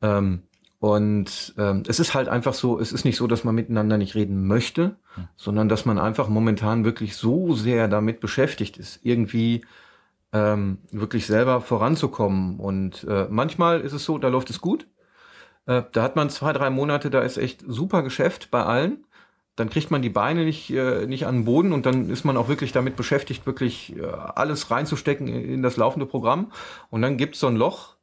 Ähm, Und ähm, es ist halt einfach so, es ist nicht so, dass man miteinander nicht reden möchte, mhm. sondern dass man einfach momentan wirklich so sehr damit beschäftigt ist, irgendwie ähm, wirklich selber voranzukommen. Und äh, manchmal ist es so, da läuft es gut. Äh, da hat man zwei, drei Monate, da ist echt super Geschäft bei allen. Dann kriegt man die Beine nicht, äh, nicht an den Boden und dann ist man auch wirklich damit beschäftigt, wirklich äh, alles reinzustecken in das laufende Programm. Und dann gibt's so ein Loch,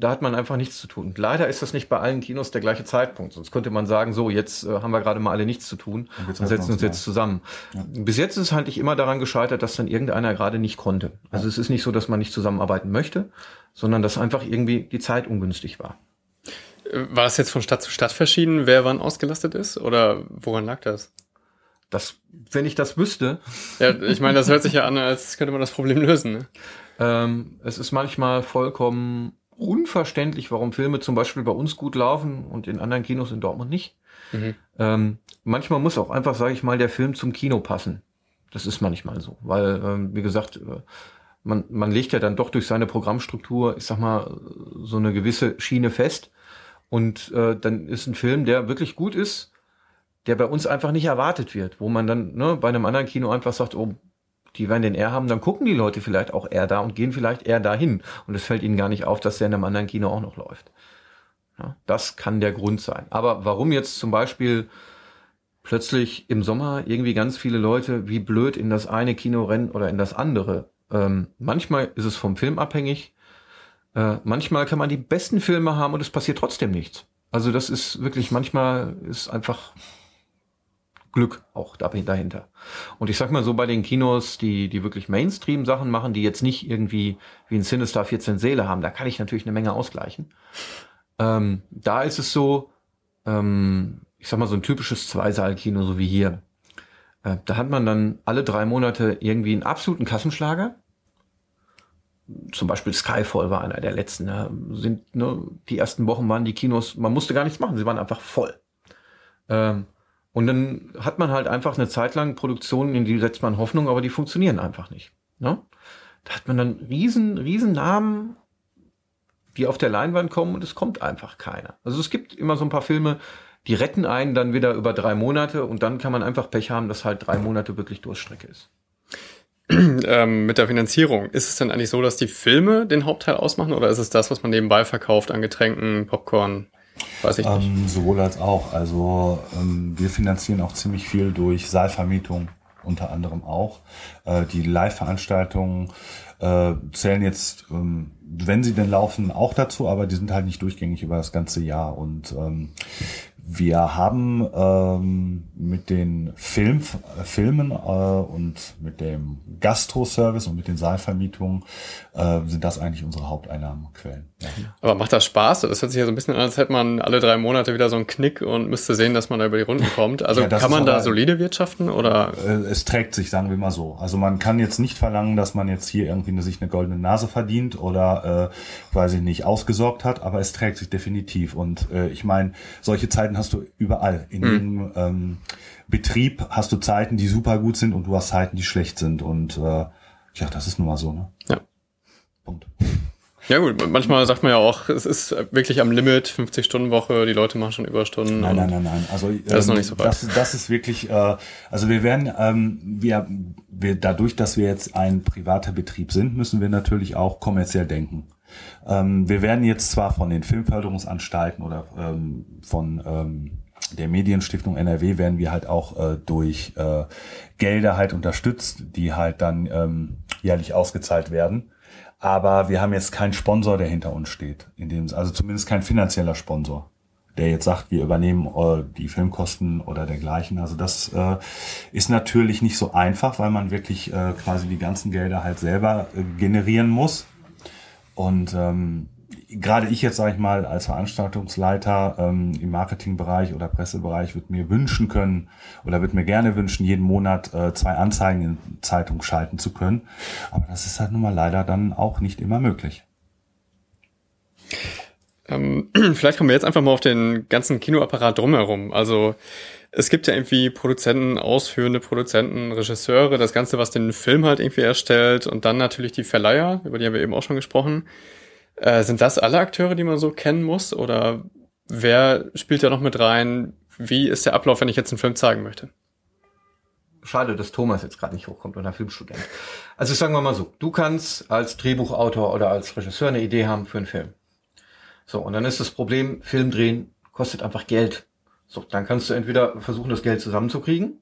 da hat man einfach nichts zu tun. Leider ist das nicht bei allen Kinos der gleiche Zeitpunkt. Sonst könnte man sagen, so, jetzt äh, haben wir gerade mal alle nichts zu tun und, und setzen uns jetzt zusammen. Ja. Bis jetzt ist es halt nicht immer daran gescheitert, dass dann irgendeiner gerade nicht konnte. Also ja. es ist nicht so, dass man nicht zusammenarbeiten möchte, sondern dass einfach irgendwie die Zeit ungünstig war.
War es jetzt von Stadt zu Stadt verschieden, wer wann ausgelastet ist? Oder woran lag das?
Das, wenn ich das wüsste.
Ja, ich meine, das hört sich ja an, als könnte man das Problem lösen. Ne? [laughs]
Ähm, es ist manchmal vollkommen unverständlich, warum Filme zum Beispiel bei uns gut laufen und in anderen Kinos in Dortmund nicht. Mhm. Ähm, manchmal muss auch einfach, sage ich mal, der Film zum Kino passen. Das ist manchmal so, weil, ähm, wie gesagt, äh, man, man legt ja dann doch durch seine Programmstruktur, ich sag mal, so eine gewisse Schiene fest. Und äh, dann ist ein Film, der wirklich gut ist, der bei uns einfach nicht erwartet wird, wo man dann ne, bei einem anderen Kino einfach sagt, oh, die werden den eher haben, dann gucken die Leute vielleicht auch eher da und gehen vielleicht eher dahin. Und es fällt ihnen gar nicht auf, dass der in einem anderen Kino auch noch läuft. Ja, das kann der Grund sein. Aber warum jetzt zum Beispiel plötzlich im Sommer irgendwie ganz viele Leute wie blöd in das eine Kino rennen oder in das andere? Ähm, manchmal ist es vom Film abhängig. Äh, manchmal kann man die besten Filme haben und es passiert trotzdem nichts. Also das ist wirklich, manchmal ist einfach Glück auch dahinter. Und ich sag mal so bei den Kinos, die, die wirklich Mainstream-Sachen machen, die jetzt nicht irgendwie wie ein Sinister 14 Seele haben, da kann ich natürlich eine Menge ausgleichen. Ähm, da ist es so, ähm, ich sag mal so ein typisches Zweisaal-Kino, so wie hier. Äh, da hat man dann alle drei Monate irgendwie einen absoluten Kassenschlager. Zum Beispiel Skyfall war einer der letzten. Da sind ne, die ersten Wochen waren die Kinos, man musste gar nichts machen, sie waren einfach voll. Ähm, und dann hat man halt einfach eine Zeit lang Produktionen, in die setzt man Hoffnung, aber die funktionieren einfach nicht. Ne? Da hat man dann riesen, riesen Namen, die auf der Leinwand kommen und es kommt einfach keiner. Also es gibt immer so ein paar Filme, die retten einen dann wieder über drei Monate und dann kann man einfach Pech haben, dass halt drei Monate wirklich Durststrecke ist. [clears throat]
Ähm, mit der Finanzierung, ist es denn eigentlich so, dass die Filme den Hauptteil ausmachen oder ist es das, was man nebenbei verkauft an Getränken, Popcorn?
Weiß ich nicht. Ähm, sowohl als auch. Also ähm, wir finanzieren auch ziemlich viel durch Saalvermietung unter anderem auch. Äh, die Live-Veranstaltungen äh, zählen jetzt, ähm, wenn sie denn laufen, auch dazu, aber die sind halt nicht durchgängig über das ganze Jahr. Und ähm, wir haben ähm, mit den Film, äh, Filmen äh, und mit dem Gastro-Service und mit den Saalvermietungen äh, sind das eigentlich unsere Haupteinnahmenquellen.
Aber macht das Spaß? Das hört sich ja so ein bisschen an, als hätte man alle drei Monate wieder so einen Knick und müsste sehen, dass man da über die Runden kommt. Also ja, kann man da solide wirtschaften oder?
Äh, es trägt sich, sagen wir mal so. Also man kann jetzt nicht verlangen, dass man jetzt hier irgendwie eine, sich eine goldene Nase verdient oder, äh, weiß ich nicht, ausgesorgt hat, aber es trägt sich definitiv. Und äh, ich meine, solche Zeiten hast du überall. In mhm. jedem ähm, Betrieb hast du Zeiten, die super gut sind und du hast Zeiten, die schlecht sind. Und äh, ja, das ist nun mal so, ne?
Ja. Punkt. Ja gut, manchmal sagt man ja auch, es ist wirklich am Limit, 50-Stunden-Woche, die Leute machen schon Überstunden.
Nein, nein, nein, nein. Also
ähm, das ist noch nicht so weit.
Das, das ist wirklich, äh, also wir werden, ähm, wir, wir dadurch, dass wir jetzt ein privater Betrieb sind, müssen wir natürlich auch kommerziell denken. Ähm, wir werden jetzt zwar von den Filmförderungsanstalten oder ähm, von ähm, der Medienstiftung NRW werden wir halt auch äh, durch äh, Gelder halt unterstützt, die halt dann ähm, jährlich ausgezahlt werden. Aber wir haben jetzt keinen Sponsor, der hinter uns steht. In dem, also zumindest kein finanzieller Sponsor, der jetzt sagt, wir übernehmen äh, die Filmkosten oder dergleichen. Also das äh, ist natürlich nicht so einfach, weil man wirklich äh, quasi die ganzen Gelder halt selber äh, generieren muss. Und ähm, gerade ich jetzt, sage ich mal, als Veranstaltungsleiter ähm, im Marketingbereich oder Pressebereich würde mir wünschen können oder würde mir gerne wünschen, jeden Monat äh, zwei Anzeigen in Zeitung schalten zu können. Aber das ist halt nun mal leider dann auch nicht immer möglich.
Ähm, [clears throat] vielleicht kommen wir jetzt einfach mal auf den ganzen Kinoapparat drumherum. Also es gibt ja irgendwie Produzenten, ausführende Produzenten, Regisseure, das Ganze, was den Film halt irgendwie erstellt und dann natürlich die Verleiher, über die haben wir eben auch schon gesprochen. Äh, sind das alle Akteure, die man so kennen muss oder wer spielt da noch mit rein? Wie ist der Ablauf, wenn ich jetzt einen Film zeigen möchte?
Schade, dass Thomas jetzt gerade nicht hochkommt und ein Filmstudent. Also sagen wir mal so, du kannst als Drehbuchautor oder als Regisseur eine Idee haben für einen Film. So, und dann ist das Problem, Film drehen kostet einfach Geld. So, dann kannst du entweder versuchen, das Geld zusammenzukriegen,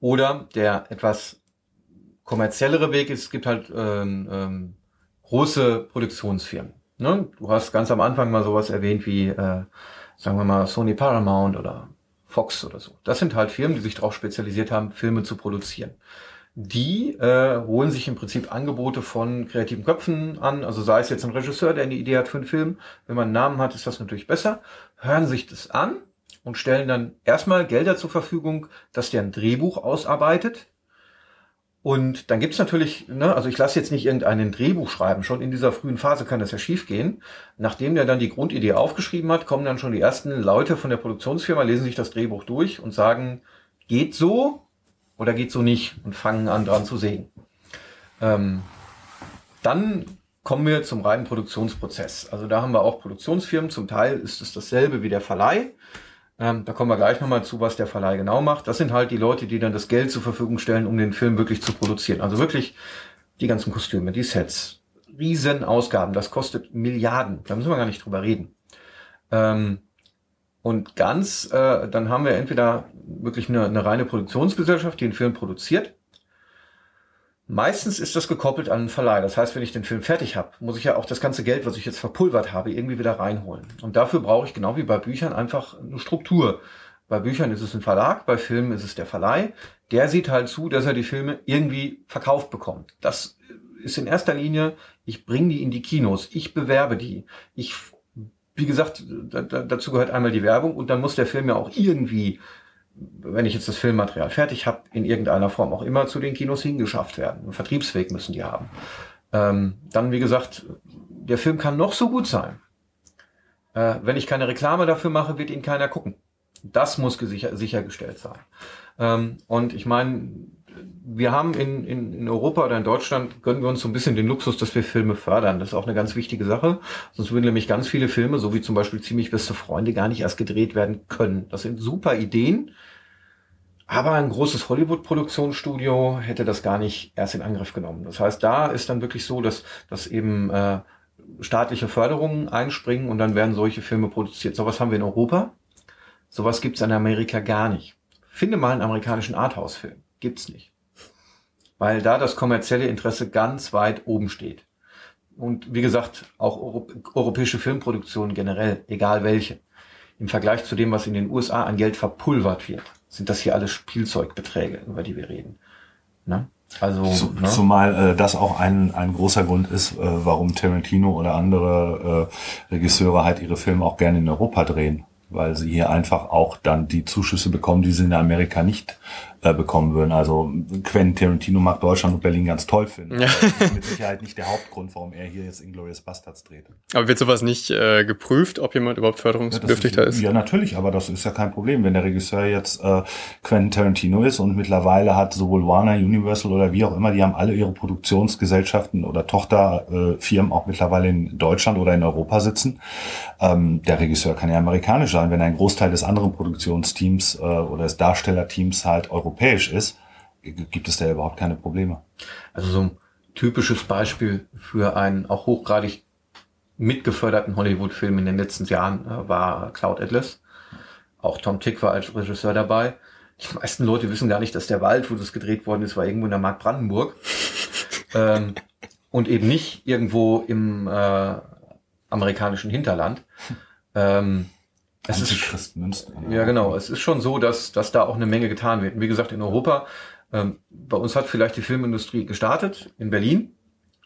oder der etwas kommerziellere Weg ist, es gibt halt ähm, ähm, große Produktionsfirmen. Ne? Du hast ganz am Anfang mal sowas erwähnt wie, äh, sagen wir mal, Sony Paramount oder Fox oder so. Das sind halt Firmen, die sich darauf spezialisiert haben, Filme zu produzieren. Die äh, holen sich im Prinzip Angebote von kreativen Köpfen an, also sei es jetzt ein Regisseur, der eine Idee hat für einen Film, wenn man einen Namen hat, ist das natürlich besser, hören sich das an und stellen dann erstmal Gelder zur Verfügung, dass der ein Drehbuch ausarbeitet, und dann gibt's natürlich, ne, also ich lasse jetzt nicht irgendeinen Drehbuch schreiben, schon in dieser frühen Phase kann das ja schiefgehen. Nachdem der dann die Grundidee aufgeschrieben hat, kommen dann schon die ersten Leute von der Produktionsfirma, lesen sich das Drehbuch durch und sagen, geht so oder geht so nicht und fangen an dran zu sägen. Ähm, dann kommen wir zum reinen Produktionsprozess. Also da haben wir auch Produktionsfirmen, zum Teil ist es dasselbe wie der Verleih. Ähm, da kommen wir gleich nochmal zu, was der Verleih genau macht. Das sind halt die Leute, die dann das Geld zur Verfügung stellen, um den Film wirklich zu produzieren. Also wirklich die ganzen Kostüme, die Sets, Riesenausgaben, das kostet Milliarden. Da müssen wir gar nicht drüber reden. Ähm, und ganz, äh, dann haben wir entweder wirklich eine, eine reine Produktionsgesellschaft, die den Film produziert, Meistens ist das gekoppelt an einen Verleih. Das heißt, wenn ich den Film fertig habe, muss ich ja auch das ganze Geld, was ich jetzt verpulvert habe, irgendwie wieder reinholen. Und dafür brauche ich genau wie bei Büchern einfach eine Struktur. Bei Büchern ist es ein Verlag, bei Filmen ist es der Verleih. Der sieht halt zu, dass er die Filme irgendwie verkauft bekommt. Das ist in erster Linie, ich bringe die in die Kinos, ich bewerbe die. Ich, wie gesagt, dazu gehört einmal die Werbung und dann muss der Film ja auch irgendwie wenn ich jetzt das Filmmaterial fertig habe, in irgendeiner Form auch immer zu den Kinos hingeschafft werden. Einen Vertriebsweg müssen die haben. Ähm, dann, wie gesagt, der Film kann noch so gut sein. Äh, wenn ich keine Reklame dafür mache, wird ihn keiner gucken. Das muss sicher, sichergestellt sein. Ähm, und ich meine, wir haben in, in, in Europa oder in Deutschland gönnen wir uns so ein bisschen den Luxus, dass wir Filme fördern. Das ist auch eine ganz wichtige Sache. Sonst würden nämlich ganz viele Filme, so wie zum Beispiel ziemlich beste Freunde, gar nicht erst gedreht werden können. Das sind super Ideen. Aber ein großes Hollywood-Produktionsstudio hätte das gar nicht erst in Angriff genommen. Das heißt, da ist dann wirklich so, dass, dass eben äh, staatliche Förderungen einspringen und dann werden solche Filme produziert. Sowas haben wir in Europa. Sowas gibt's in Amerika gar nicht. Finde mal einen amerikanischen Arthouse-Film. Gibt's nicht. Weil da das kommerzielle Interesse ganz weit oben steht. Und wie gesagt, auch europäische Filmproduktionen generell, egal welche, im Vergleich zu dem, was in den USA an Geld verpulvert wird, sind das hier alles Spielzeugbeträge, über die wir reden. Ne?
Also, Zu, ne? Zumal äh, das auch ein, ein großer Grund ist, äh, warum Tarantino oder andere äh, Regisseure halt ihre Filme auch gerne in Europa drehen weil sie hier einfach auch dann die Zuschüsse bekommen, die sie in Amerika nicht äh, bekommen würden. Also Quentin Tarantino mag Deutschland und Berlin ganz toll finden. Ja. Das ist mit Sicherheit nicht der Hauptgrund, warum er hier jetzt Inglourious Bastards dreht.
Aber wird sowas nicht äh, geprüft, ob jemand überhaupt förderungsbedürftig
ja,
ist,
ist? Ja, natürlich, aber das ist ja kein Problem. Wenn der Regisseur jetzt äh, Quentin Tarantino ist und mittlerweile hat sowohl Warner, Universal oder wie auch immer, die haben alle ihre Produktionsgesellschaften oder Tochterfirmen auch mittlerweile in Deutschland oder in Europa sitzen. Ähm, der Regisseur kann ja amerikanisch sein, wenn ein Großteil des anderen Produktionsteams äh, oder des Darstellerteams halt europäisch europäisch ist, gibt es da überhaupt keine Probleme.
Also so ein typisches Beispiel für einen auch hochgradig mitgeförderten Hollywood-Film in den letzten Jahren äh, war Cloud Atlas. Auch Tom Tick war als Regisseur dabei. Die meisten Leute wissen gar nicht, dass der Wald, wo das gedreht worden ist, war irgendwo in der Mark Brandenburg. [laughs] ähm, und eben nicht irgendwo im äh, amerikanischen Hinterland. [laughs] Ähm, es ist, Münster. Ja, genau. Es ist schon so, dass, dass da auch eine Menge getan wird. Und wie gesagt, in Europa, ähm, bei uns hat vielleicht die Filmindustrie gestartet, in Berlin.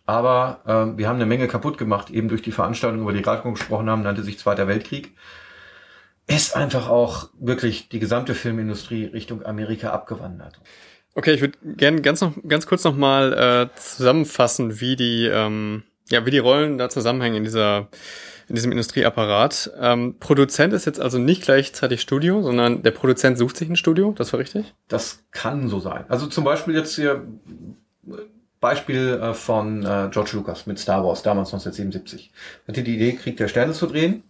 Aber ähm, wir haben eine Menge kaputt gemacht, eben durch die Veranstaltung, über die gerade gesprochen haben, nannte sich Zweiter Weltkrieg. Ist einfach auch wirklich die gesamte Filmindustrie Richtung Amerika abgewandert.
Okay, ich würde gerne ganz noch ganz kurz noch mal äh, zusammenfassen, wie die ähm, ja wie die Rollen da zusammenhängen in dieser in diesem Industrieapparat. Ähm, Produzent ist jetzt also nicht gleichzeitig Studio, sondern der Produzent sucht sich ein Studio, das war richtig?
Das kann so sein. Also zum Beispiel jetzt hier Beispiel äh, von äh, George Lucas mit Star Wars, damals 1977. Hatte die Idee, Krieg der Sterne zu drehen.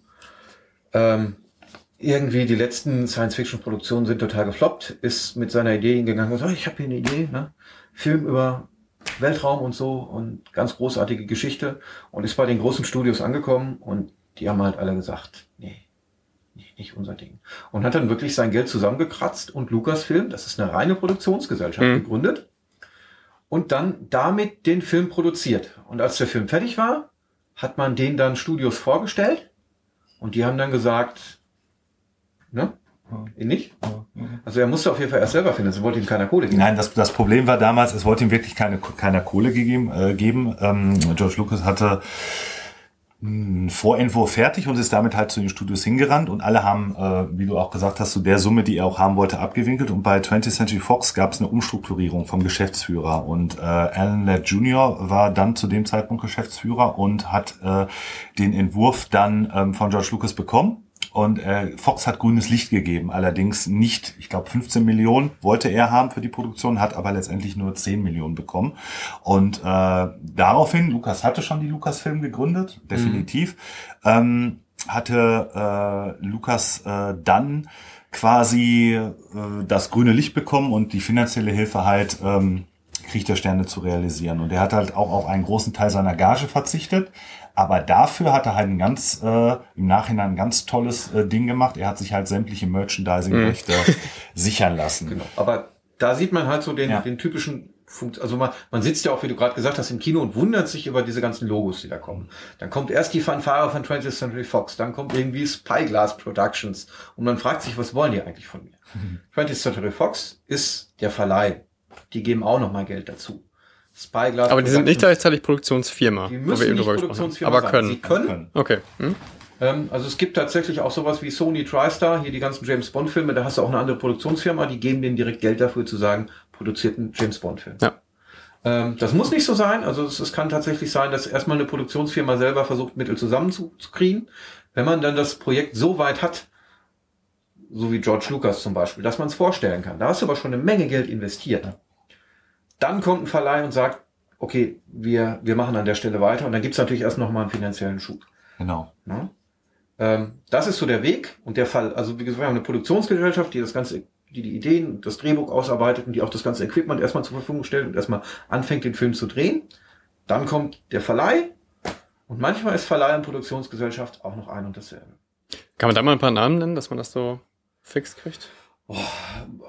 Ähm, irgendwie die letzten Science-Fiction-Produktionen sind total gefloppt, ist mit seiner Idee hingegangen und sagt, ich habe hier eine Idee, ne? Film über Weltraum und so und ganz großartige Geschichte und ist bei den großen Studios angekommen und die haben halt alle gesagt, nee, nicht, nicht unser Ding. Und hat dann wirklich sein Geld zusammengekratzt und Lucasfilm, das ist eine reine Produktionsgesellschaft, mhm. gegründet und dann damit den Film produziert. Und als der Film fertig war, hat man den dann Studios vorgestellt und die haben dann gesagt, Ne? Ja. Nicht? Also er musste auf jeden Fall erst selber finden, es wollte ihm keiner Kohle
geben. Nein, das, das Problem war damals, es wollte ihm wirklich keine, keiner Kohle gegeben, äh, geben. Ähm, George Lucas hatte einen Vorentwurf fertig und ist damit halt zu den Studios hingerannt und alle haben, äh, wie du auch gesagt hast, zu der Summe, die er auch haben wollte, abgewinkelt und bei 20th Century Fox gab es eine Umstrukturierung vom Geschäftsführer und äh, Alan Ladd Jr. war dann zu dem Zeitpunkt Geschäftsführer und hat äh, den Entwurf dann ähm, von George Lucas bekommen und äh, Fox hat grünes Licht gegeben, allerdings nicht, ich glaube 15 Millionen wollte er haben für die Produktion, hat aber letztendlich nur 10 Millionen bekommen. Und äh, daraufhin, Lukas hatte schon die Lukas-Film gegründet, definitiv, mhm. ähm, hatte äh, Lukas äh, dann quasi äh, das grüne Licht bekommen und die finanzielle Hilfe halt ähm, Krieg der Sterne zu realisieren. Und er hat halt auch auf einen großen Teil seiner Gage verzichtet, aber dafür hat er halt ein ganz, äh, im Nachhinein ein ganz tolles äh, Ding gemacht. Er hat sich halt sämtliche Merchandising-Rechte mhm. [laughs] sichern lassen. Genau.
Aber da sieht man halt so den, ja. den typischen Funkt also man, man sitzt ja auch, wie du gerade gesagt hast, im Kino und wundert sich über diese ganzen Logos, die da kommen. Dann kommt erst die Fanfare von 20th Century Fox, dann kommt irgendwie Spyglass Productions und man fragt sich, was wollen die eigentlich von mir? Mhm. 20th Century Fox ist der Verleih. Die geben auch noch mal Geld dazu.
Spyglass. Aber die sind nicht gleichzeitig Produktionsfirma.
Die müssen nicht Produktionsfirma
aber können.
Sie können.
Okay. Hm?
Ähm, also es gibt tatsächlich auch sowas wie Sony TriStar, hier die ganzen James Bond Filme, da hast du auch eine andere Produktionsfirma, die geben denen direkt Geld dafür zu sagen, produziert einen James Bond Film.
Ja.
Ähm, das muss nicht so sein, also es, es, kann tatsächlich sein, dass erstmal eine Produktionsfirma selber versucht, Mittel zusammenzukriegen. Wenn man dann das Projekt so weit hat, so wie George Lucas zum Beispiel, dass man es vorstellen kann, da hast du aber schon eine Menge Geld investiert. Dann kommt ein Verleih und sagt, okay, wir, wir machen an der Stelle weiter. Und dann gibt's natürlich erst nochmal einen finanziellen Schub.
Genau.
Ja? Ähm, das ist so der Weg. Und der Fall, also wie gesagt, wir haben eine Produktionsgesellschaft, die das Ganze, die die Ideen, das Drehbuch ausarbeitet und die auch das ganze Equipment erstmal zur Verfügung stellt und erstmal anfängt, den Film zu drehen. Dann kommt der Verleih. Und manchmal ist Verleih und Produktionsgesellschaft auch noch ein und dasselbe.
Kann man da mal ein paar Namen nennen, dass man das so fix kriegt? Oh,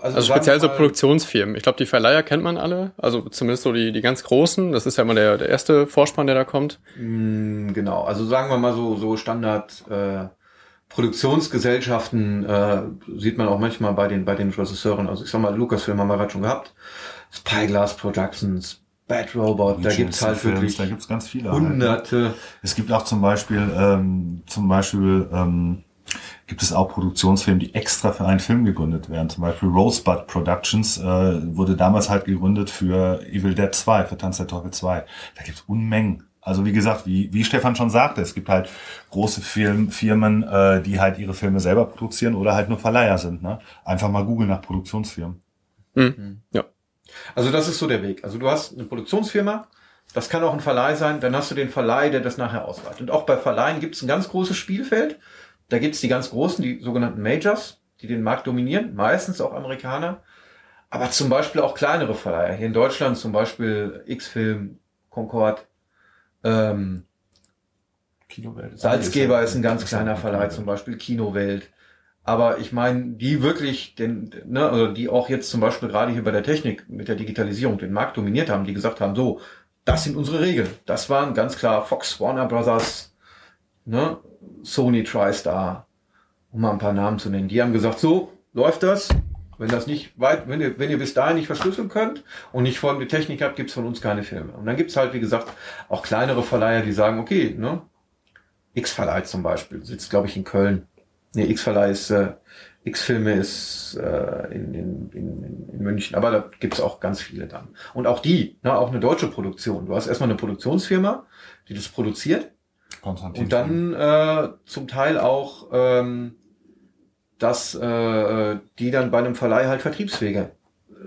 also, also speziell so Produktionsfirmen. Ich glaube, die Verleiher kennt man alle. Also zumindest so die, die ganz großen. Das ist ja immer der, der erste Vorspann, der da kommt.
Mm, genau. Also sagen wir mal so, so Standard äh, Produktionsgesellschaften äh, sieht man auch manchmal bei den, bei den Regisseuren. Also ich sag mal, Lucasfilm haben wir gerade schon gehabt. Spyglass Productions, Bad Robot, da gibt's halt Films, wirklich
da gibt's ganz viele
hunderte.
Halt. Es gibt auch zum Beispiel, ähm, zum Beispiel ähm, gibt es auch Produktionsfirmen, die extra für einen Film gegründet werden. Zum Beispiel Rosebud Productions äh, wurde damals halt gegründet für Evil Dead 2, für Tanz der Teufel 2. Da gibt es Unmengen. Also wie gesagt, wie, wie Stefan schon sagte, es gibt halt große Film, Firmen, äh, die halt ihre Filme selber produzieren oder halt nur Verleiher sind. Ne? Einfach mal googeln nach Produktionsfirmen.
Mhm. Ja.
Also das ist so der Weg. Also du hast eine Produktionsfirma, das kann auch ein Verleih sein, dann hast du den Verleih, der das nachher ausweitet. Und auch bei Verleihen gibt es ein ganz großes Spielfeld. Da gibt's die ganz großen, die sogenannten Majors, die den Markt dominieren, meistens auch Amerikaner, aber zum Beispiel auch kleinere Verleiher. Hier in Deutschland zum Beispiel X-Film, Concord, ähm, Kinowelt. Salzgeber ist ein ganz kleiner Verleih, zum Beispiel Kinowelt. Aber ich meine, die wirklich, den, ne, also die auch jetzt zum Beispiel gerade hier bei der Technik mit der Digitalisierung den Markt dominiert haben, die gesagt haben, so, das sind unsere Regeln. Das waren ganz klar Fox, Warner Brothers, ne, Sony TriStar, um mal ein paar Namen zu nennen. Die haben gesagt, so läuft das. Wenn das nicht weit, wenn ihr, wenn ihr bis dahin nicht verschlüsseln könnt und nicht folgende Technik habt, gibt's von uns keine Filme. Und dann gibt's halt, wie gesagt, auch kleinere Verleiher, die sagen, okay, ne, X-Verleih zum Beispiel, sitzt, glaube ich, in Köln. Nee, X-Verleih ist, äh, X-Filme ist äh, in, in, in, in München, aber da gibt's auch ganz viele dann. Und auch die, ne, auch eine deutsche Produktion. Du hast erstmal eine Produktionsfirma, die das produziert Konstantin. Und dann äh, zum Teil auch, ähm, dass äh, die dann bei einem Verleih halt Vertriebswege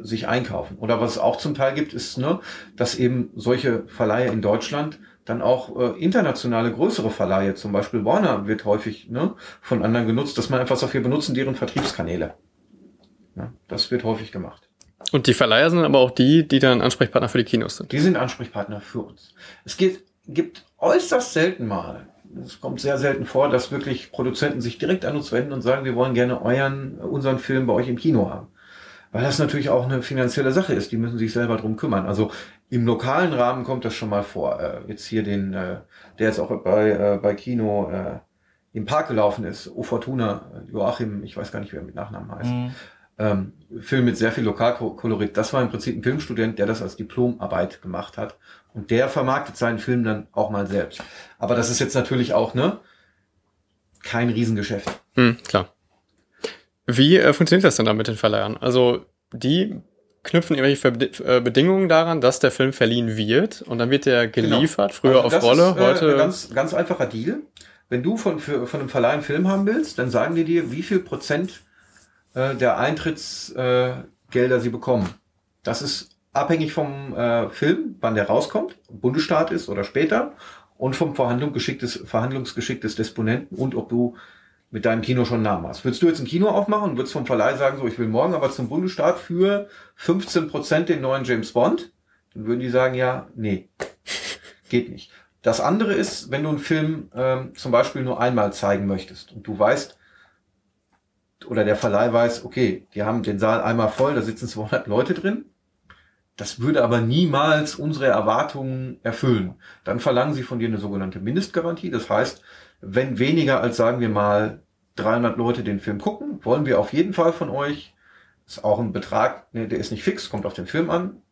sich einkaufen. Oder was es auch zum Teil gibt, ist, ne, dass eben solche Verleihe in Deutschland dann auch äh, internationale größere Verleihe, zum Beispiel Warner wird häufig ne, von anderen genutzt, dass man einfach sagt, wir benutzen deren Vertriebskanäle. Ja, das wird häufig gemacht.
Und die Verleiher sind aber auch die, die dann Ansprechpartner für die Kinos sind.
Die sind Ansprechpartner für uns. Es geht, gibt äußerst selten mal, es kommt sehr selten vor, dass wirklich Produzenten sich direkt an uns wenden und sagen, wir wollen gerne euren, unseren Film bei euch im Kino haben. Weil das natürlich auch eine finanzielle Sache ist. Die müssen sich selber drum kümmern. Also im lokalen Rahmen kommt das schon mal vor. Äh, jetzt hier den, äh, der jetzt auch bei, äh, bei Kino äh, im Park gelaufen ist, O Fortuna, Joachim, ich weiß gar nicht, wer mit Nachnamen heißt. Mhm. Ähm, Film mit sehr viel Lokalkolorit. Das war im Prinzip ein Filmstudent, der das als Diplomarbeit gemacht hat. Und der vermarktet seinen Film dann auch mal selbst. Aber das ist jetzt natürlich auch, ne? Kein Riesengeschäft.
Hm, klar. Wie äh, funktioniert das denn dann mit den Verleihern? Also, die knüpfen irgendwelche äh, Bedingungen daran, dass der Film verliehen wird und dann wird der genau. geliefert, genau. früher also auf Rolle, ist, äh, heute.
Ganz, ganz einfacher Deal. Wenn du von, für, von einem Verleih einen Film haben willst, dann sagen die dir, wie viel Prozent äh, der Eintrittsgelder äh, sie bekommen. Das ist abhängig vom äh, Film, wann der rauskommt, Bundesstaat ist oder später und vom Verhandlungsgeschick des, Verhandlungsgeschick des Disponenten und ob du mit deinem Kino schon Namen hast. Würdest du jetzt ein Kino aufmachen und würdest vom Verleih sagen, so, ich will morgen aber zum Bundesstaat für 15 Prozent den neuen James Bond? Dann würden die sagen, ja, nee, geht nicht. Das andere ist, wenn du einen Film ähm, zum Beispiel nur einmal zeigen möchtest und du weißt, oder der Verleih weiß, okay, die haben den Saal einmal voll, da sitzen 200 Leute drin. Das würde aber niemals unsere Erwartungen erfüllen. Dann verlangen sie von dir eine sogenannte Mindestgarantie. Das heißt, wenn weniger als, sagen wir mal, 300 Leute den Film gucken, wollen wir auf jeden Fall von euch, ist auch ein Betrag, ne, der ist nicht fix, kommt auf den Film an,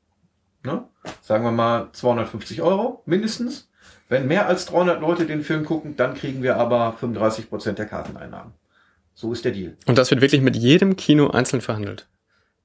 ne? sagen wir mal 250 Euro mindestens. Wenn mehr als 300 Leute den Film gucken, dann kriegen wir aber 35 Prozent der Karteneinnahmen. So ist der Deal.
Und das wird wirklich mit jedem Kino einzeln verhandelt?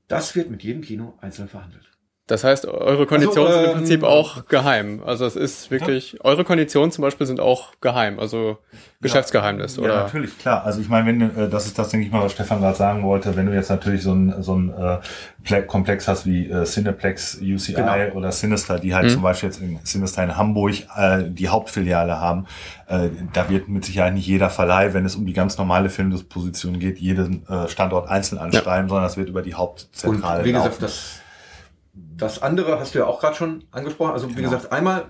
Das wird mit jedem Kino einzeln verhandelt.
Das heißt, eure Konditionen also, ähm, sind im Prinzip auch geheim. Also es ist wirklich, ja. eure Konditionen zum Beispiel sind auch geheim, also Geschäftsgeheimnis,
ja,
oder?
Ja, natürlich, klar. Also ich meine, wenn äh, das ist das, denke ich mal, was Stefan gerade sagen wollte, wenn du jetzt natürlich so ein, so ein äh, Komplex hast wie äh, Cineplex, UCI genau. oder Sinister, die halt mhm. zum Beispiel jetzt in Sinister in Hamburg äh, die Hauptfiliale haben, äh, da wird mit Sicherheit nicht jeder Verleih, wenn es um die ganz normale Filmdisposition geht, jeden äh, Standort einzeln anschreiben, ja. sondern das wird über die Hauptzentrale
Und wie gesagt, das das andere hast du ja auch gerade schon angesprochen. Also wie genau. gesagt, einmal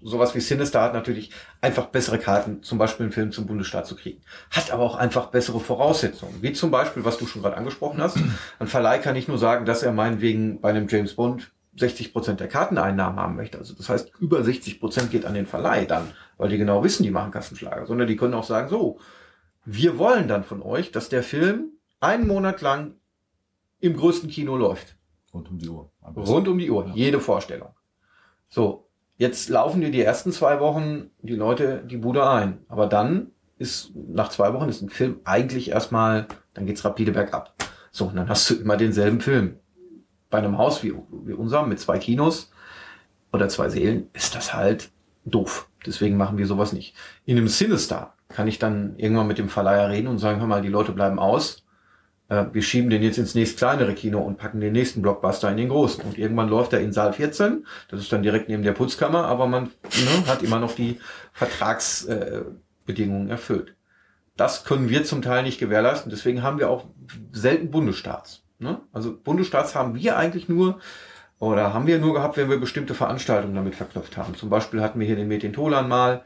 sowas wie Sinister hat natürlich einfach bessere Karten, zum Beispiel einen Film zum Bundesstaat zu kriegen. Hat aber auch einfach bessere Voraussetzungen. Wie zum Beispiel, was du schon gerade angesprochen hast. Ein Verleih kann nicht nur sagen, dass er meinetwegen bei einem James Bond 60 Prozent der Karteneinnahmen haben möchte. Also das heißt, über 60 Prozent geht an den Verleih dann, weil die genau wissen, die machen Kassenschlager. Sondern die können auch sagen, so, wir wollen dann von euch, dass der Film einen Monat lang im größten Kino läuft.
Rund um die Uhr.
Rund um die Uhr, ja. jede Vorstellung. So, jetzt laufen dir die ersten zwei Wochen die Leute die Bude ein. Aber dann ist, nach zwei Wochen ist ein Film eigentlich erstmal, dann geht's rapide bergab. So, und dann hast du immer denselben Film. Bei einem Haus wie, wie unserem mit zwei Kinos oder zwei Seelen ist das halt doof. Deswegen machen wir sowas nicht. In einem Sinister kann ich dann irgendwann mit dem Verleiher reden und sagen, hör mal, die Leute bleiben aus äh, wir schieben den jetzt ins nächst kleinere Kino und packen den nächsten Blockbuster in den großen. Und irgendwann läuft er in Saal 14, das ist dann direkt neben der Putzkammer, aber man ne, hat immer noch die Vertragsbedingungen äh, erfüllt. Das können wir zum Teil nicht gewährleisten, deswegen haben wir auch selten Bundesstaats. Ne? Also Bundesstaats haben wir eigentlich nur, oder haben wir nur gehabt, wenn wir bestimmte Veranstaltungen damit verknüpft haben. Zum Beispiel hatten wir hier den Metin Tolan mal,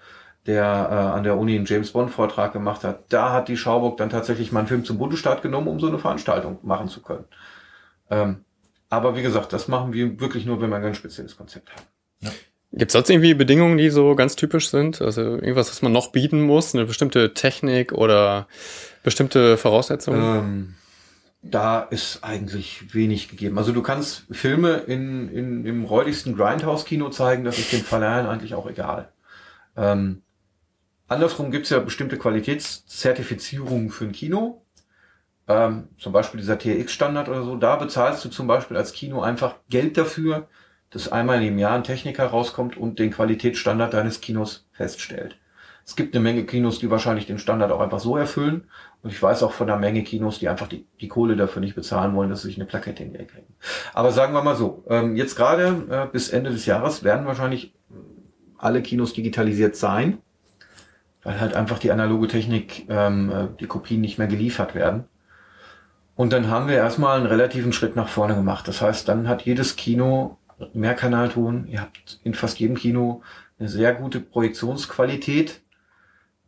der äh, an der Uni einen James Bond Vortrag gemacht hat. Da hat die Schauburg dann tatsächlich mal einen Film zum Bundesstaat genommen, um so eine Veranstaltung machen zu können. Ähm, aber wie gesagt, das machen wir wirklich nur, wenn wir ein ganz spezielles Konzept haben.
Ja. Gibt es sonst irgendwie Bedingungen, die so ganz typisch sind? Also irgendwas, was man noch bieten muss? Eine bestimmte Technik oder bestimmte Voraussetzungen? Ähm,
da ist eigentlich wenig gegeben. Also du kannst Filme in, in, im räudigsten Grindhouse-Kino zeigen, das ist den Verleihern eigentlich auch egal. Ähm, Andersrum gibt es ja bestimmte Qualitätszertifizierungen für ein Kino. Ähm, zum Beispiel dieser TX-Standard oder so. Da bezahlst du zum Beispiel als Kino einfach Geld dafür, dass einmal im Jahr ein Techniker rauskommt und den Qualitätsstandard deines Kinos feststellt. Es gibt eine Menge Kinos, die wahrscheinlich den Standard auch einfach so erfüllen. Und ich weiß auch von einer Menge Kinos, die einfach die, die Kohle dafür nicht bezahlen wollen, dass sie sich eine Plakette in die kriegen. Aber sagen wir mal so, ähm, jetzt gerade äh, bis Ende des Jahres werden wahrscheinlich alle Kinos digitalisiert sein, weil halt einfach die analoge Technik, ähm, äh, die Kopien nicht mehr geliefert werden. Und dann haben wir erstmal einen relativen Schritt nach vorne gemacht. Das heißt, dann hat jedes Kino Mehrkanalton. Ihr habt in fast jedem Kino eine sehr gute Projektionsqualität,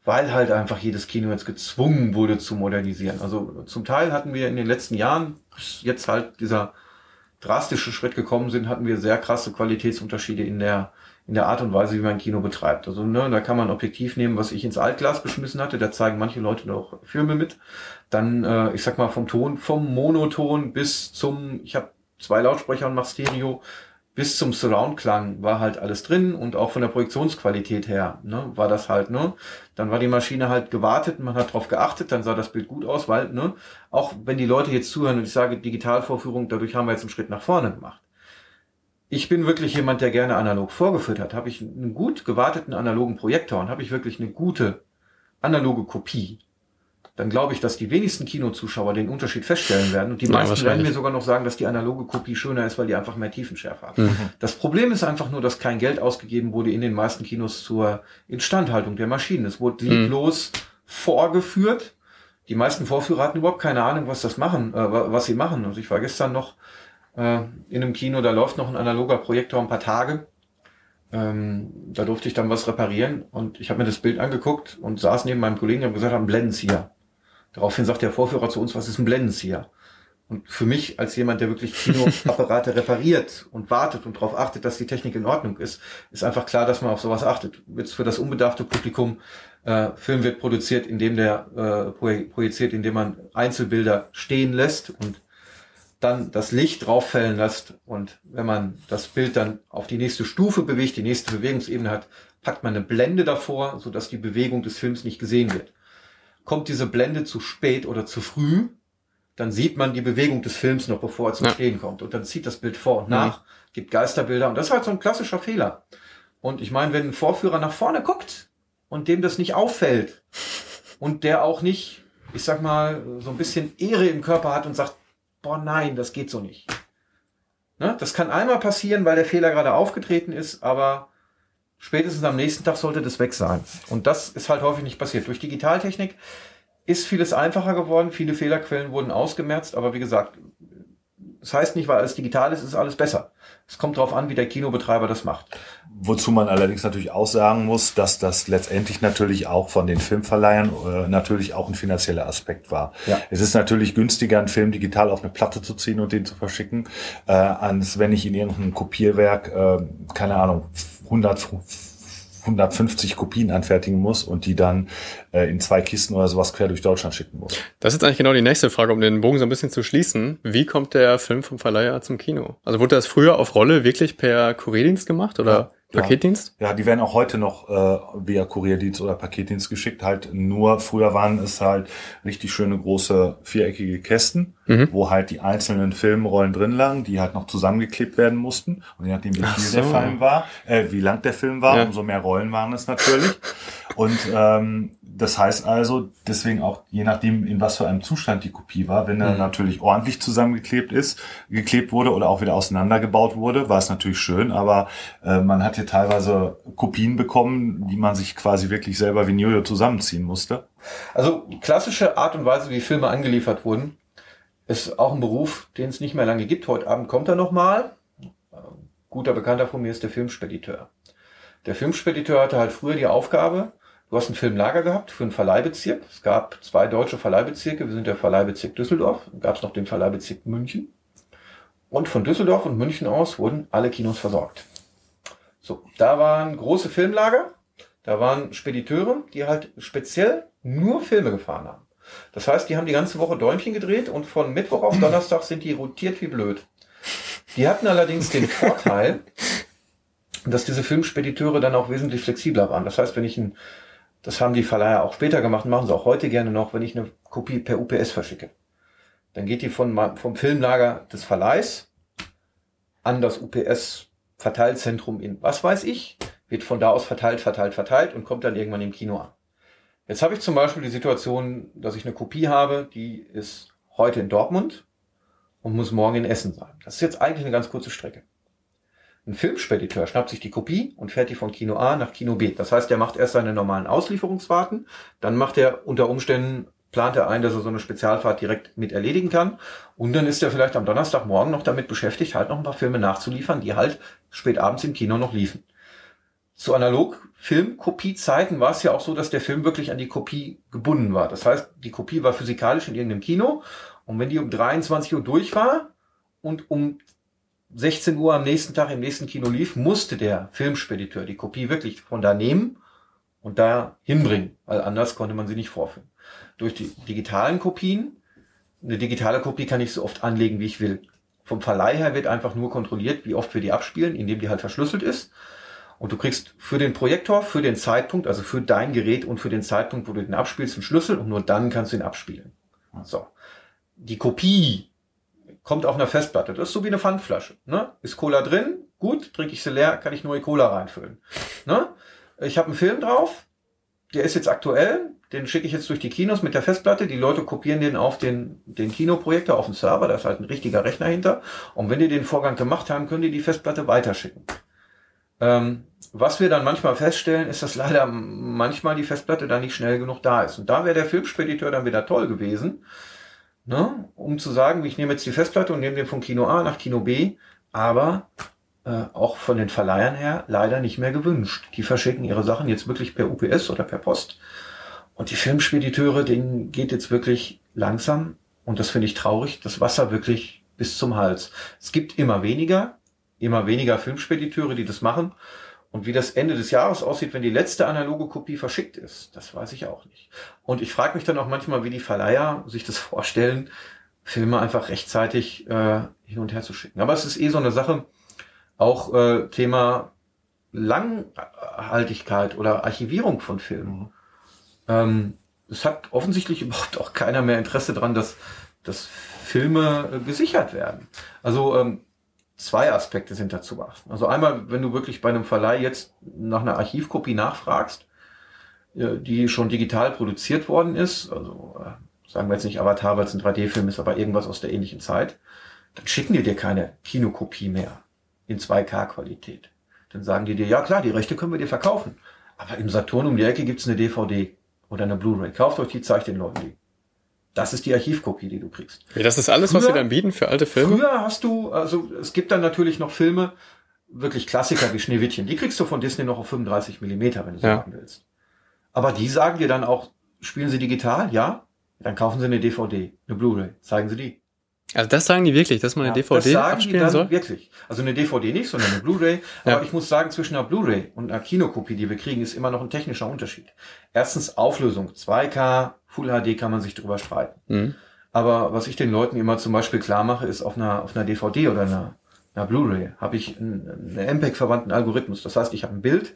weil halt einfach jedes Kino jetzt gezwungen wurde zu modernisieren. Also zum Teil hatten wir in den letzten Jahren, bis jetzt halt dieser drastische Schritt gekommen sind, hatten wir sehr krasse Qualitätsunterschiede in der in der Art und Weise, wie man Kino betreibt. Also ne, da kann man Objektiv nehmen, was ich ins Altglas geschmissen hatte. Da zeigen manche Leute noch Filme mit. Dann, äh, ich sag mal, vom Ton, vom Monoton bis zum, ich habe zwei Lautsprecher und mach Stereo, bis zum Surround-Klang war halt alles drin und auch von der Projektionsqualität her ne, war das halt, ne? Dann war die Maschine halt gewartet, man hat drauf geachtet, dann sah das Bild gut aus, weil, ne, auch wenn die Leute jetzt zuhören und ich sage Digitalvorführung, dadurch haben wir jetzt einen Schritt nach vorne gemacht ich bin wirklich jemand, der gerne analog vorgeführt hat. Habe ich einen gut gewarteten analogen Projektor und habe ich wirklich eine gute analoge Kopie, dann glaube ich, dass die wenigsten Kinozuschauer den Unterschied feststellen werden. Und die meisten ja, werden mir sogar noch sagen, dass die analoge Kopie schöner ist, weil die einfach mehr Tiefenschärfe hat. Mhm. Das Problem ist einfach nur, dass kein Geld ausgegeben wurde in den meisten Kinos zur Instandhaltung der Maschinen. Es wurde mhm. lieblos mhm. vorgeführt. Die meisten Vorführer hatten überhaupt keine Ahnung, was das machen, äh, was sie machen. Und ich war gestern noch äh, in einem Kino, da läuft noch ein analoger Projektor ein paar Tage. Ähm, da durfte ich dann was reparieren und ich habe mir das Bild angeguckt und saß neben meinem Kollegen und gesagt, ein Blendenzieher. Daraufhin sagt der Vorführer zu uns, was ist ein Blendenzieher? Und für mich als jemand, der wirklich Kinoapparate [laughs] repariert und wartet und darauf achtet, dass die Technik in Ordnung ist, ist einfach klar, dass man auf sowas achtet. Jetzt für das unbedarfte Publikum, äh, Film wird produziert, indem der äh, projiziert, indem man Einzelbilder stehen lässt und dann das Licht drauffällen lässt und wenn man das Bild dann auf die nächste Stufe bewegt, die nächste Bewegungsebene hat, packt man eine Blende davor, so dass die Bewegung des Films nicht gesehen wird. Kommt diese Blende zu spät oder zu früh, dann sieht man die Bewegung des Films noch, bevor er zum ja. Stehen kommt. Und dann zieht das Bild vor und nach, mhm. gibt Geisterbilder. Und das ist halt so ein klassischer Fehler. Und ich meine, wenn ein Vorführer nach vorne guckt und dem das nicht auffällt und der auch nicht, ich sag mal, so ein bisschen Ehre im Körper hat und sagt, boah nein, das geht so nicht. Ne? Das kann einmal passieren, weil der Fehler gerade aufgetreten ist, aber spätestens am nächsten Tag sollte das weg sein. Und das ist halt häufig nicht passiert. Durch Digitaltechnik ist vieles einfacher geworden, viele Fehlerquellen wurden ausgemerzt, aber wie gesagt, das heißt nicht, weil alles digital ist, ist alles besser. Es kommt darauf an, wie der Kinobetreiber das macht.
Wozu man allerdings natürlich auch sagen muss, dass das letztendlich natürlich auch von den Filmverleihern äh, natürlich auch ein finanzieller Aspekt war. Ja. Es ist natürlich günstiger, einen Film digital auf eine Platte zu ziehen und den zu verschicken, äh, als wenn ich in irgendeinem Kopierwerk, äh, keine Ahnung, 100 150 Kopien anfertigen muss und die dann äh, in zwei Kisten oder sowas quer durch Deutschland schicken muss.
Das ist eigentlich genau die nächste Frage, um den Bogen so ein bisschen zu schließen. Wie kommt der Film vom Verleiher zum Kino? Also wurde das früher auf Rolle wirklich per Kurierdienst gemacht oder? Ja. Paketdienst?
Ja, die werden auch heute noch äh, via Kurierdienst oder Paketdienst geschickt. Halt nur früher waren es halt richtig schöne große viereckige Kästen, mhm. wo halt die einzelnen Filmrollen drin lagen, die halt noch zusammengeklebt werden mussten. Und je nachdem, wie viel so. der Film war, äh, wie lang der Film war, ja. umso mehr Rollen waren es natürlich. Und ähm, das heißt also, deswegen auch je nachdem, in was für einem Zustand die Kopie war, wenn er mhm. natürlich ordentlich zusammengeklebt ist, geklebt wurde oder auch wieder auseinandergebaut wurde, war es natürlich schön, aber äh, man hat hier teilweise Kopien bekommen, die man sich quasi wirklich selber wie Jojo zusammenziehen musste.
Also klassische Art und Weise, wie Filme angeliefert wurden, ist auch ein Beruf, den es nicht mehr lange gibt. Heute Abend kommt er nochmal. Guter Bekannter von mir ist der Filmspediteur. Der Filmspediteur hatte halt früher die Aufgabe, Du hast ein Filmlager gehabt für einen Verleihbezirk. Es gab zwei deutsche Verleihbezirke. Wir sind der Verleihbezirk Düsseldorf. Dann gab es noch den Verleihbezirk München. Und von Düsseldorf und München aus wurden alle Kinos versorgt. So, da waren große Filmlager. Da waren Spediteure, die halt speziell nur Filme gefahren haben. Das heißt, die haben die ganze Woche Däumchen gedreht und von Mittwoch auf Donnerstag sind die rotiert wie blöd. Die hatten allerdings den Vorteil, dass diese Filmspediteure dann auch wesentlich flexibler waren. Das heißt, wenn ich ein das haben die Verleiher auch später gemacht, machen sie auch heute gerne noch, wenn ich eine Kopie per UPS verschicke. Dann geht die von, vom Filmlager des Verleihs an das UPS-Verteilzentrum in was weiß ich, wird von da aus verteilt, verteilt, verteilt und kommt dann irgendwann im Kino an. Jetzt habe ich zum Beispiel die Situation, dass ich eine Kopie habe, die ist heute in Dortmund und muss morgen in Essen sein. Das ist jetzt eigentlich eine ganz kurze Strecke. Ein Filmspediteur schnappt sich die Kopie und fährt die von Kino A nach Kino B. Das heißt, er macht erst seine normalen Auslieferungsfahrten, dann macht er unter Umständen, plant er ein, dass er so eine Spezialfahrt direkt mit erledigen kann. Und dann ist er vielleicht am Donnerstagmorgen noch damit beschäftigt, halt noch ein paar Filme nachzuliefern, die halt spät abends im Kino noch liefen. Zu Analog-Filmkopiezeiten war es ja auch so, dass der Film wirklich an die Kopie gebunden war. Das heißt, die Kopie war physikalisch in irgendeinem Kino und wenn die um 23 Uhr durch war und um 16 Uhr am nächsten Tag im nächsten Kino lief, musste der Filmspediteur die Kopie wirklich von da nehmen und da hinbringen, weil anders konnte man sie nicht vorführen. Durch die digitalen Kopien, eine digitale Kopie kann ich so oft anlegen, wie ich will. Vom Verleih her wird einfach nur kontrolliert, wie oft wir die abspielen, indem die halt verschlüsselt ist. Und du kriegst für den Projektor, für den Zeitpunkt, also für dein Gerät und für den Zeitpunkt, wo du den abspielst, einen Schlüssel und nur dann kannst du ihn abspielen. So. Die Kopie kommt auf einer Festplatte. Das ist so wie eine Pfandflasche. Ne? Ist Cola drin? Gut, trinke ich sie leer, kann ich neue Cola reinfüllen. Ne? Ich habe einen Film drauf, der ist jetzt aktuell, den schicke ich jetzt durch die Kinos mit der Festplatte. Die Leute kopieren den auf den, den Kinoprojektor, auf den Server, da ist halt ein richtiger Rechner hinter. Und wenn die den Vorgang gemacht haben, können die die Festplatte weiterschicken. Ähm, was wir dann manchmal feststellen, ist, dass leider manchmal die Festplatte da nicht schnell genug da ist. Und da wäre der Filmspediteur dann wieder toll gewesen, ne? um zu sagen, ich nehme jetzt die Festplatte und nehme den von Kino A nach Kino B, aber äh, auch von den Verleihern her leider nicht mehr gewünscht. Die verschicken ihre Sachen jetzt wirklich per UPS oder per Post. Und die Filmspediteure, denen geht jetzt wirklich langsam, und das finde ich traurig, das Wasser wirklich bis zum Hals. Es gibt immer weniger, immer weniger Filmspediteure, die das machen. Und wie das Ende des Jahres aussieht, wenn die letzte analoge Kopie verschickt ist, das weiß ich auch nicht. Und ich frage mich dann auch manchmal, wie die Verleiher sich das [laughs] vorstellen, Filme einfach rechtzeitig äh, hin und her zu schicken. Aber es ist eh so eine Sache, auch äh, Thema Langhaltigkeit oder Archivierung von Filmen. Mhm. Ähm, es hat offensichtlich [laughs] überhaupt auch keiner mehr Interesse daran, dass, dass Filme äh, gesichert werden. Also ähm, zwei Aspekte sind dazu beachten. Also einmal, wenn du wirklich bei einem Verleih jetzt nach einer Archivkopie nachfragst, die schon digital produziert worden ist, also äh, sagen wir jetzt nicht Avatar, weil es ein 3D-Film ist, aber irgendwas aus der ähnlichen Zeit, dann schicken die dir keine Kinokopie mehr in 2K-Qualität. Dann sagen die dir, ja klar, die Rechte können wir dir verkaufen. Aber im Saturn um die Ecke gibt's eine DVD oder eine Blu-ray. Kauft euch die, zeigt den Leuten die. Das ist die Archivkopie, die du kriegst.
Ja, das ist alles, früher, was sie dann bieten für alte Filme?
Früher hast du, also es gibt dann natürlich noch Filme, wirklich Klassiker wie Schneewittchen. Die kriegst du von Disney noch auf 35 Millimeter, wenn du ja. sagen willst. Aber die sagen dir dann auch, spielen sie digital? Ja? Dann kaufen sie eine DVD, eine Blu-ray. Zeigen sie die.
Also das sagen die wirklich, dass man eine ja, DVD das sagen abspielen soll?
wirklich. Also eine DVD nicht, sondern eine Blu-ray. Aber ja. ich muss sagen, zwischen einer Blu-ray und einer Kinokopie, die wir kriegen, ist immer noch ein technischer Unterschied. Erstens Auflösung. 2K, Full HD kann man sich drüber streiten. Mhm. Aber was ich den Leuten immer zum Beispiel klar mache, ist auf einer, auf einer DVD oder einer, einer Blu-ray habe ich einen, einen MPEG-verwandten Algorithmus. Das heißt, ich habe ein Bild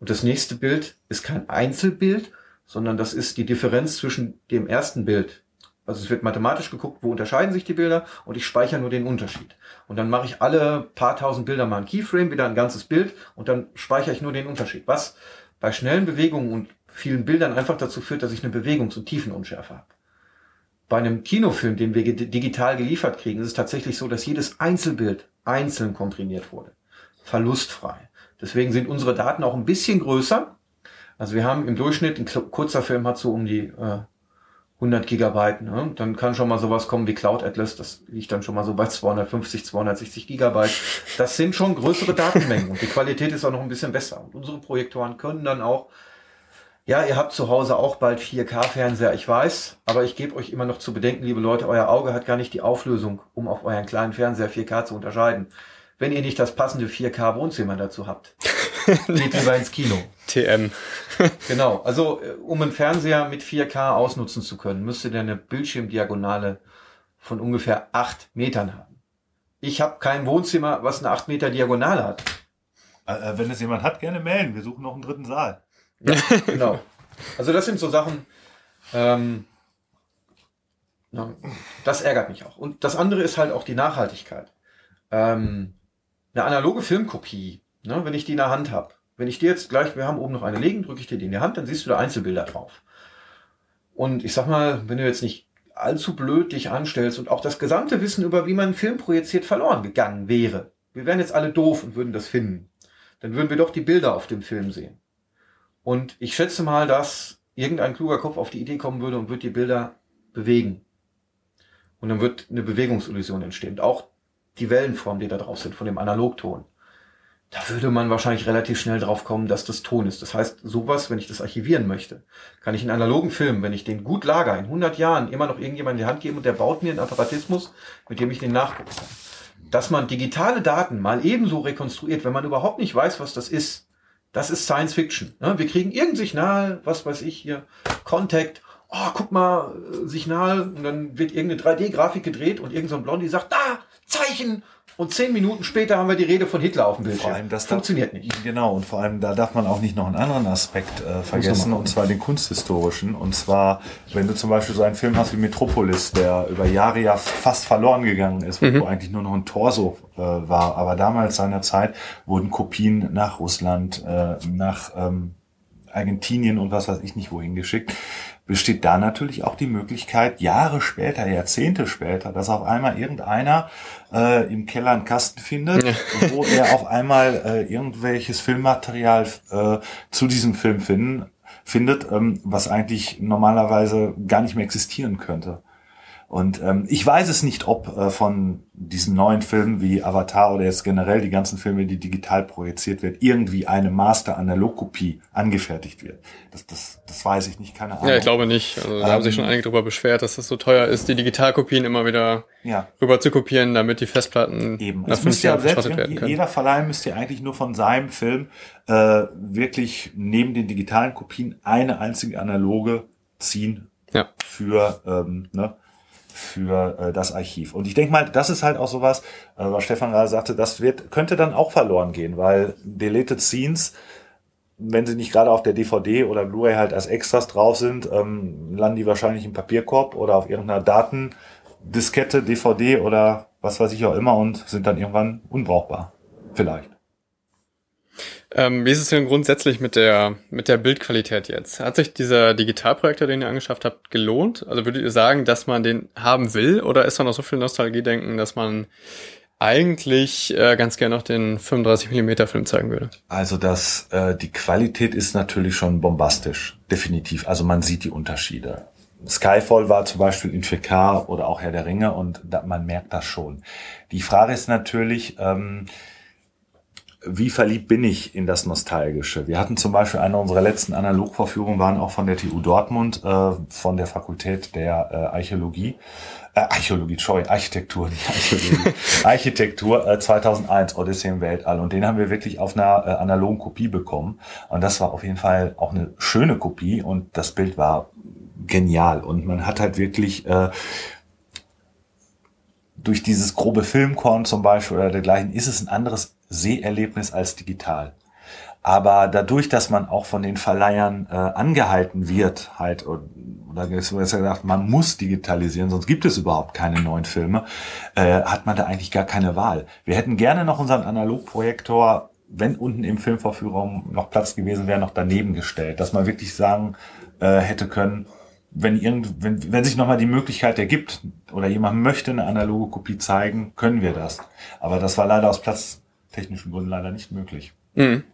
und das nächste Bild ist kein Einzelbild, sondern das ist die Differenz zwischen dem ersten Bild also es wird mathematisch geguckt, wo unterscheiden sich die Bilder und ich speichere nur den Unterschied. Und dann mache ich alle paar tausend Bilder mal ein Keyframe, wieder ein ganzes Bild und dann speichere ich nur den Unterschied. Was bei schnellen Bewegungen und vielen Bildern einfach dazu führt, dass ich eine Bewegungs- und Tiefenunschärfe habe. Bei einem Kinofilm, den wir digital geliefert kriegen, ist es tatsächlich so, dass jedes Einzelbild einzeln komprimiert wurde. Verlustfrei. Deswegen sind unsere Daten auch ein bisschen größer. Also wir haben im Durchschnitt, ein kurzer Film hat so um die äh, 100 Gigabyte. Ne? Dann kann schon mal sowas kommen wie Cloud Atlas. Das liegt dann schon mal so bei 250, 260 Gigabyte. Das sind schon größere Datenmengen und die Qualität ist auch noch ein bisschen besser. Und unsere Projektoren können dann auch, ja, ihr habt zu Hause auch bald 4K-Fernseher, ich weiß, aber ich gebe euch immer noch zu bedenken, liebe Leute, euer Auge hat gar nicht die Auflösung, um auf euren kleinen Fernseher 4K zu unterscheiden. Wenn ihr nicht das passende 4K-Wohnzimmer dazu habt. [laughs] Geht lieber ins Kino.
TM.
Genau. Also, äh, um einen Fernseher mit 4K ausnutzen zu können, müsste der eine Bildschirmdiagonale von ungefähr 8 Metern haben. Ich habe kein Wohnzimmer, was eine 8 Meter Diagonale hat.
Äh, äh, wenn es jemand hat, gerne melden. Wir suchen noch einen dritten Saal.
Ja, [laughs] genau. Also das sind so Sachen, ähm, das ärgert mich auch. Und das andere ist halt auch die Nachhaltigkeit. Ähm, eine analoge Filmkopie Ne, wenn ich die in der Hand habe. Wenn ich dir jetzt gleich, wir haben oben noch eine liegen, drücke ich dir die in die Hand, dann siehst du da Einzelbilder drauf. Und ich sag mal, wenn du jetzt nicht allzu blöd dich anstellst und auch das gesamte Wissen über, wie man einen Film projiziert, verloren gegangen wäre, wir wären jetzt alle doof und würden das finden, dann würden wir doch die Bilder auf dem Film sehen. Und ich schätze mal, dass irgendein kluger Kopf auf die Idee kommen würde und würde die Bilder bewegen. Und dann wird eine Bewegungsillusion entstehen. auch die Wellenform, die da drauf sind, von dem Analogton. Da würde man wahrscheinlich relativ schnell drauf kommen, dass das Ton ist. Das heißt, sowas, wenn ich das archivieren möchte, kann ich einen analogen Film, wenn ich den gut lager, in 100 Jahren immer noch irgendjemand in die Hand geben und der baut mir einen Apparatismus, mit dem ich den nachgucken kann. Dass man digitale Daten mal ebenso rekonstruiert, wenn man überhaupt nicht weiß, was das ist, das ist Science Fiction. Ne? Wir kriegen irgendein Signal, was weiß ich hier, Contact, oh, guck mal, äh, Signal, und dann wird irgendeine 3D-Grafik gedreht und irgendein so Blondie sagt, da, Zeichen! Und zehn Minuten später haben wir die Rede von Hitler auf dem Bildschirm.
Vor allem, das funktioniert nicht. Genau, und vor allem, da darf man auch nicht noch einen anderen Aspekt äh, vergessen, und zwar den kunsthistorischen. Und zwar, wenn du zum Beispiel so einen Film hast wie Metropolis, der über Jahre ja fast verloren gegangen ist, mhm. wo eigentlich nur noch ein Torso äh, war. Aber damals seiner Zeit wurden Kopien nach Russland, äh, nach ähm, Argentinien und was weiß ich nicht wohin geschickt besteht da natürlich auch die Möglichkeit, Jahre später, Jahrzehnte später, dass auf einmal irgendeiner äh, im Keller einen Kasten findet, ja. [laughs] wo er auf einmal äh, irgendwelches Filmmaterial äh, zu diesem Film finden, findet, ähm, was eigentlich normalerweise gar nicht mehr existieren könnte. Und ähm, ich weiß es nicht, ob äh, von diesen neuen Filmen wie Avatar oder jetzt generell die ganzen Filme, die digital projiziert wird, irgendwie eine Master-Analog-Kopie angefertigt wird. Das, das, das weiß ich nicht, keine Ahnung.
Ja, ich glaube nicht. Also, da ähm, haben sich schon einige darüber beschwert, dass das so teuer ist, die Digitalkopien immer wieder ja. rüber zu kopieren, damit die Festplatten
Eben. nach fünf Jahren ja können. Jeder Verleih müsste ja eigentlich nur von seinem Film äh, wirklich neben den digitalen Kopien eine einzige analoge ziehen ja. für ähm, ne, für äh, das Archiv. Und ich denke mal, das ist halt auch sowas, äh, was Stefan gerade sagte, das wird, könnte dann auch verloren gehen, weil Deleted Scenes, wenn sie nicht gerade auf der DVD oder Blu-ray halt als Extras drauf sind, ähm, landen die wahrscheinlich im Papierkorb oder auf irgendeiner Datendiskette, DVD oder was weiß ich auch immer und sind dann irgendwann unbrauchbar. Vielleicht.
Ähm, wie ist es denn grundsätzlich mit der, mit der Bildqualität jetzt? Hat sich dieser Digitalprojektor, den ihr angeschafft habt, gelohnt? Also würdet ihr sagen, dass man den haben will oder ist da noch so viel Nostalgie-Denken, dass man eigentlich äh, ganz gerne noch den 35 mm Film zeigen würde?
Also das, äh, die Qualität ist natürlich schon bombastisch, definitiv. Also man sieht die Unterschiede. Skyfall war zum Beispiel in 4K oder auch Herr der Ringe und da, man merkt das schon. Die Frage ist natürlich, ähm, wie verliebt bin ich in das Nostalgische? Wir hatten zum Beispiel eine unserer letzten Analogvorführungen, waren auch von der TU Dortmund, äh, von der Fakultät der äh, Archäologie. Äh, Archäologie, sorry, Architektur, [laughs] nicht Archäologie. [laughs] Architektur äh, 2001, Odyssey im Weltall. Und den haben wir wirklich auf einer äh, analogen Kopie bekommen. Und das war auf jeden Fall auch eine schöne Kopie und das Bild war genial. Und man hat halt wirklich... Äh, durch dieses grobe Filmkorn zum Beispiel oder dergleichen ist es ein anderes Seherlebnis als digital. Aber dadurch, dass man auch von den Verleihern äh, angehalten wird, halt, oder ist gesagt, man muss digitalisieren, sonst gibt es überhaupt keine neuen Filme, äh, hat man da eigentlich gar keine Wahl. Wir hätten gerne noch unseren Analogprojektor, wenn unten im Filmvorführung noch Platz gewesen wäre, noch daneben gestellt, dass man wirklich sagen äh, hätte können, wenn, irgend, wenn, wenn sich nochmal die Möglichkeit ergibt oder jemand möchte eine analoge Kopie zeigen, können wir das. Aber das war leider aus platztechnischen Gründen leider nicht möglich. Mhm.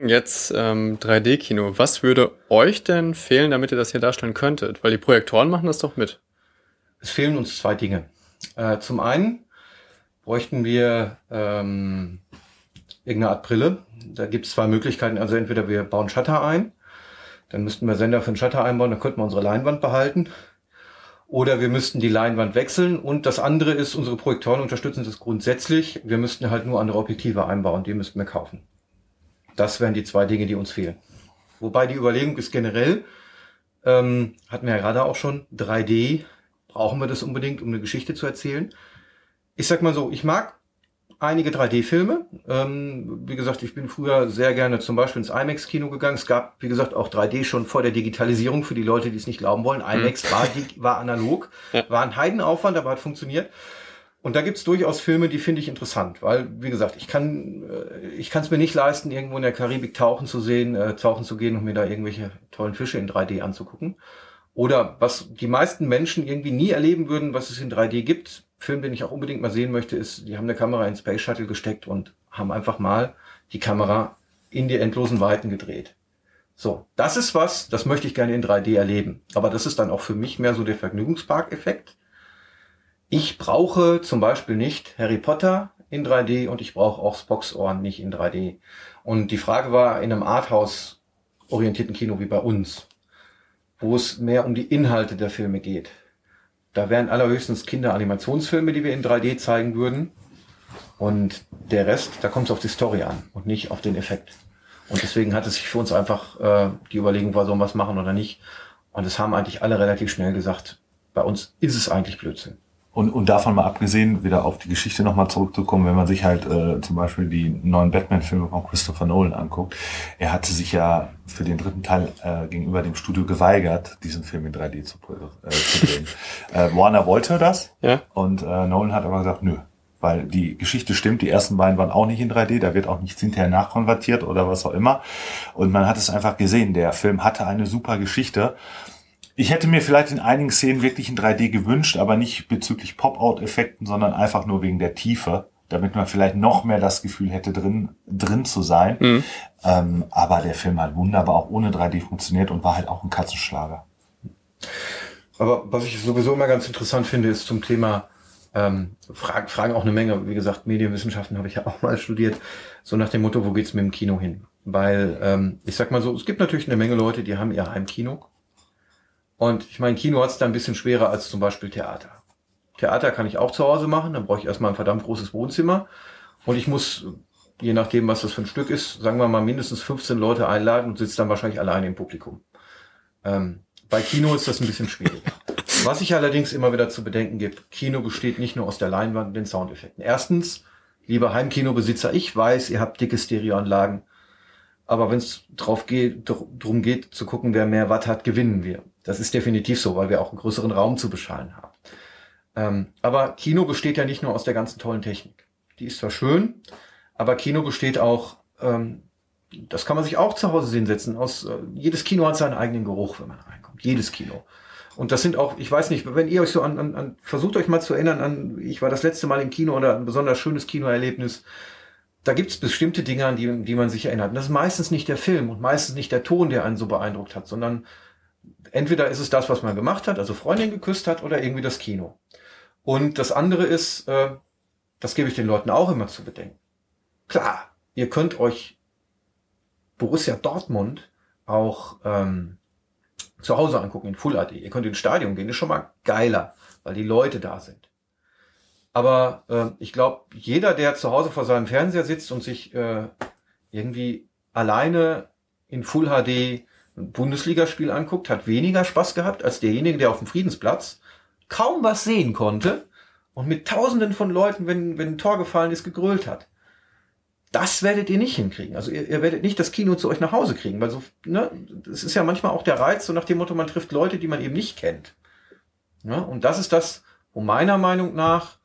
Jetzt ähm, 3D-Kino. Was würde euch denn fehlen, damit ihr das hier darstellen könntet? Weil die Projektoren machen das doch mit.
Es fehlen uns zwei Dinge. Äh, zum einen bräuchten wir ähm, irgendeine Art Brille. Da gibt es zwei Möglichkeiten. Also entweder wir bauen Shutter ein dann müssten wir Sender für den Shutter einbauen, dann könnten wir unsere Leinwand behalten. Oder wir müssten die Leinwand wechseln. Und das andere ist, unsere Projektoren unterstützen das grundsätzlich. Wir müssten halt nur andere Objektive einbauen, die müssten wir kaufen. Das wären die zwei Dinge, die uns fehlen. Wobei die Überlegung ist generell, ähm, hatten wir ja gerade auch schon, 3D, brauchen wir das unbedingt, um eine Geschichte zu erzählen. Ich sag mal so, ich mag einige 3D-Filme. Ähm, wie gesagt, ich bin früher sehr gerne zum Beispiel ins IMAX-Kino gegangen. Es gab, wie gesagt, auch 3D schon vor der Digitalisierung für die Leute, die es nicht glauben wollen. IMAX hm. war, war analog, ja. war ein Heidenaufwand, aber hat funktioniert. Und da gibt's durchaus Filme, die finde ich interessant, weil, wie gesagt, ich kann äh, ich kann es mir nicht leisten, irgendwo in der Karibik tauchen zu sehen, äh, tauchen zu gehen und mir da irgendwelche tollen Fische in 3D anzugucken. Oder was die meisten Menschen irgendwie nie erleben würden, was es in 3D gibt, Film, den ich auch unbedingt mal sehen möchte, ist, die haben eine Kamera in Space Shuttle gesteckt und haben einfach mal die Kamera in die endlosen Weiten gedreht. So, das ist was, das möchte ich gerne in 3D erleben. Aber das ist dann auch für mich mehr so der Vergnügungspark-Effekt. Ich brauche zum Beispiel nicht Harry Potter in 3D und ich brauche auch Spocks Ohren nicht in 3D. Und die Frage war in einem Arthouse orientierten Kino wie bei uns, wo es mehr um die Inhalte der Filme geht. Da wären allerhöchstens Kinderanimationsfilme, die wir in 3D zeigen würden. Und der Rest, da kommt es auf die Story an und nicht auf den Effekt. Und deswegen hat es sich für uns einfach äh, die Überlegung war, sollen wir es machen oder nicht. Und es haben eigentlich alle relativ schnell gesagt, bei uns ist es eigentlich Blödsinn.
Und, und davon mal abgesehen, wieder auf die Geschichte nochmal zurückzukommen, wenn man sich halt äh, zum Beispiel die neuen Batman-Filme von Christopher Nolan anguckt, er hatte sich ja für den dritten Teil äh, gegenüber dem Studio geweigert, diesen Film in 3D zu, äh, zu drehen. [laughs] äh, Warner wollte das ja. und äh, Nolan hat aber gesagt, nö, weil die Geschichte stimmt, die ersten beiden waren auch nicht in 3D, da wird auch nichts hinterher nachkonvertiert oder was auch immer. Und man hat es einfach gesehen, der Film hatte eine super Geschichte. Ich hätte mir vielleicht in einigen Szenen wirklich in 3D gewünscht, aber nicht bezüglich Pop-Out-Effekten, sondern einfach nur wegen der Tiefe, damit man vielleicht noch mehr das Gefühl hätte, drin, drin zu sein. Mhm. Ähm, aber der Film hat wunderbar auch ohne 3D funktioniert und war halt auch ein Katzenschlager.
Aber was ich sowieso immer ganz interessant finde, ist zum Thema ähm, Fragen, Fragen auch eine Menge. Wie gesagt, Medienwissenschaften habe ich ja [laughs] auch mal studiert. So nach dem Motto, wo geht's mit dem Kino hin? Weil ähm, ich sag mal so, es gibt natürlich eine Menge Leute, die haben ihr Heimkino. Und ich meine, Kino hat es da ein bisschen schwerer als zum Beispiel Theater. Theater kann ich auch zu Hause machen, dann brauche ich erstmal ein verdammt großes Wohnzimmer. Und ich muss, je nachdem, was das für ein Stück ist, sagen wir mal mindestens 15 Leute einladen und sitze dann wahrscheinlich alleine im Publikum. Ähm, bei Kino ist das ein bisschen schwieriger. [laughs] Was ich allerdings immer wieder zu bedenken gibt, Kino besteht nicht nur aus der Leinwand und den Soundeffekten. Erstens, lieber Heimkinobesitzer, ich weiß, ihr habt dicke Stereoanlagen, aber wenn es drauf geht, drum geht zu gucken, wer mehr Watt hat, gewinnen wir. Das ist definitiv so, weil wir auch einen größeren Raum zu beschallen haben. Ähm, aber Kino besteht ja nicht nur aus der ganzen tollen Technik. Die ist zwar schön, aber Kino besteht auch, ähm, das kann man sich auch zu Hause hinsetzen. Aus, äh, jedes Kino hat seinen eigenen Geruch, wenn man reinkommt. Jedes Kino. Und das sind auch, ich weiß nicht, wenn ihr euch so an, an, an versucht euch mal zu erinnern an, ich war das letzte Mal im Kino oder ein besonders schönes Kinoerlebnis. Da gibt es bestimmte Dinge, an die, die man sich erinnert. Und das ist meistens nicht der Film und meistens nicht der Ton, der einen so beeindruckt hat, sondern entweder ist es das, was man gemacht hat, also Freundin geküsst hat, oder irgendwie das Kino. Und das andere ist, äh, das gebe ich den Leuten auch immer zu bedenken. Klar, ihr könnt euch Borussia Dortmund auch ähm, zu Hause angucken in Full HD. Ihr könnt ins Stadion gehen, ist schon mal geiler, weil die Leute da sind. Aber äh, ich glaube, jeder, der zu Hause vor seinem Fernseher sitzt und sich äh, irgendwie alleine in Full HD ein Bundesligaspiel anguckt, hat weniger Spaß gehabt als derjenige, der auf dem Friedensplatz kaum was sehen konnte und mit Tausenden von Leuten, wenn, wenn ein Tor gefallen ist, gegrölt hat. Das werdet ihr nicht hinkriegen. Also ihr, ihr werdet nicht das Kino zu euch nach Hause kriegen, weil so, ne, das ist ja manchmal auch der Reiz, so nach dem Motto, man trifft Leute, die man eben nicht kennt. Ja, und das ist das, wo meiner Meinung nach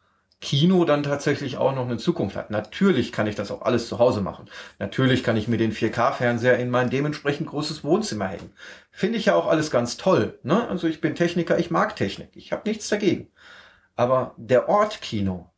Kino dann tatsächlich auch noch eine Zukunft hat. Natürlich kann ich das auch alles zu Hause machen. Natürlich kann ich mir den 4K-Fernseher in mein dementsprechend großes Wohnzimmer hängen. Finde ich ja auch alles ganz toll. Ne? Also ich bin Techniker, ich mag Technik. Ich habe nichts dagegen. Aber der Ort Kino,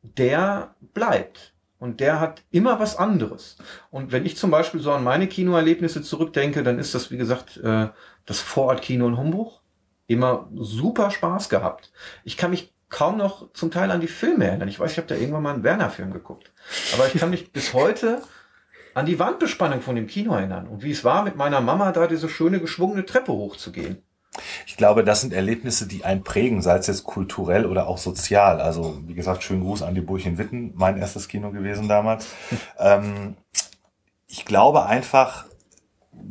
der bleibt. Und der hat immer was anderes. Und wenn ich zum Beispiel so an meine Kinoerlebnisse zurückdenke, dann ist das, wie gesagt, äh, das Vorortkino in Humbuch. Immer super Spaß gehabt. Ich kann mich kaum noch zum Teil an die Filme erinnern. Ich weiß, ich habe da irgendwann mal einen Werner-Film geguckt. Aber ich kann mich [laughs] bis heute an die Wandbespannung von dem Kino erinnern und wie es war, mit meiner Mama da diese schöne geschwungene Treppe hochzugehen.
Ich glaube, das sind Erlebnisse, die einen prägen, sei es jetzt kulturell oder auch sozial. Also, wie gesagt, schönen Gruß an die Burg in Witten, mein erstes Kino gewesen damals. [laughs] ähm, ich glaube einfach,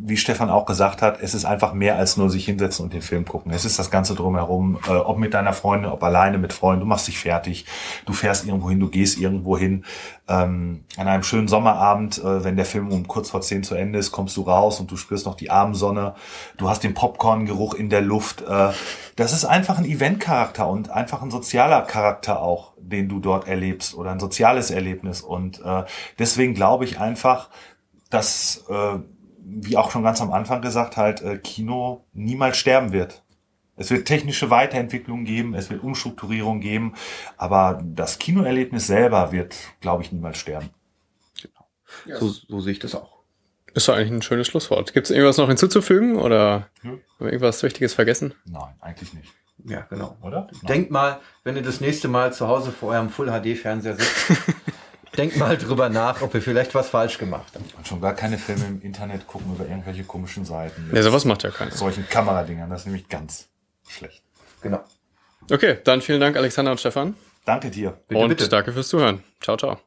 wie Stefan auch gesagt hat, es ist einfach mehr als nur sich hinsetzen und den Film gucken. Es ist das Ganze drumherum, äh, ob mit deiner Freundin, ob alleine mit Freunden, du machst dich fertig, du fährst irgendwo hin, du gehst irgendwo hin. Ähm, an einem schönen Sommerabend, äh, wenn der Film um kurz vor zehn zu Ende ist, kommst du raus und du spürst noch die Abendsonne, du hast den Popcorn-Geruch in der Luft. Äh, das ist einfach ein Eventcharakter und einfach ein sozialer Charakter auch, den du dort erlebst oder ein soziales Erlebnis. Und äh, deswegen glaube ich einfach, dass äh, wie auch schon ganz am Anfang gesagt, halt äh, Kino niemals sterben wird. Es wird technische Weiterentwicklung geben, es wird Umstrukturierung geben, aber das Kinoerlebnis selber wird, glaube ich, niemals sterben.
Genau. So, so sehe ich das auch.
Ist doch eigentlich ein schönes Schlusswort. Gibt es irgendwas noch hinzuzufügen oder hm. haben wir irgendwas Wichtiges vergessen?
Nein, eigentlich nicht.
Ja, genau. Oder? Denkt mal, wenn ihr das nächste Mal zu Hause vor eurem Full-HD-Fernseher sitzt, [laughs] denkt mal drüber nach, ob ihr vielleicht was falsch gemacht habt.
Und schon gar keine Filme im Internet gucken über irgendwelche komischen Seiten.
Ja, sowas macht ja keiner.
Solchen Kameradingern, das ist nämlich ganz schlecht.
Genau.
Okay, dann vielen Dank, Alexander und Stefan.
Danke dir.
Bitte, und bitte. danke fürs Zuhören. Ciao, ciao.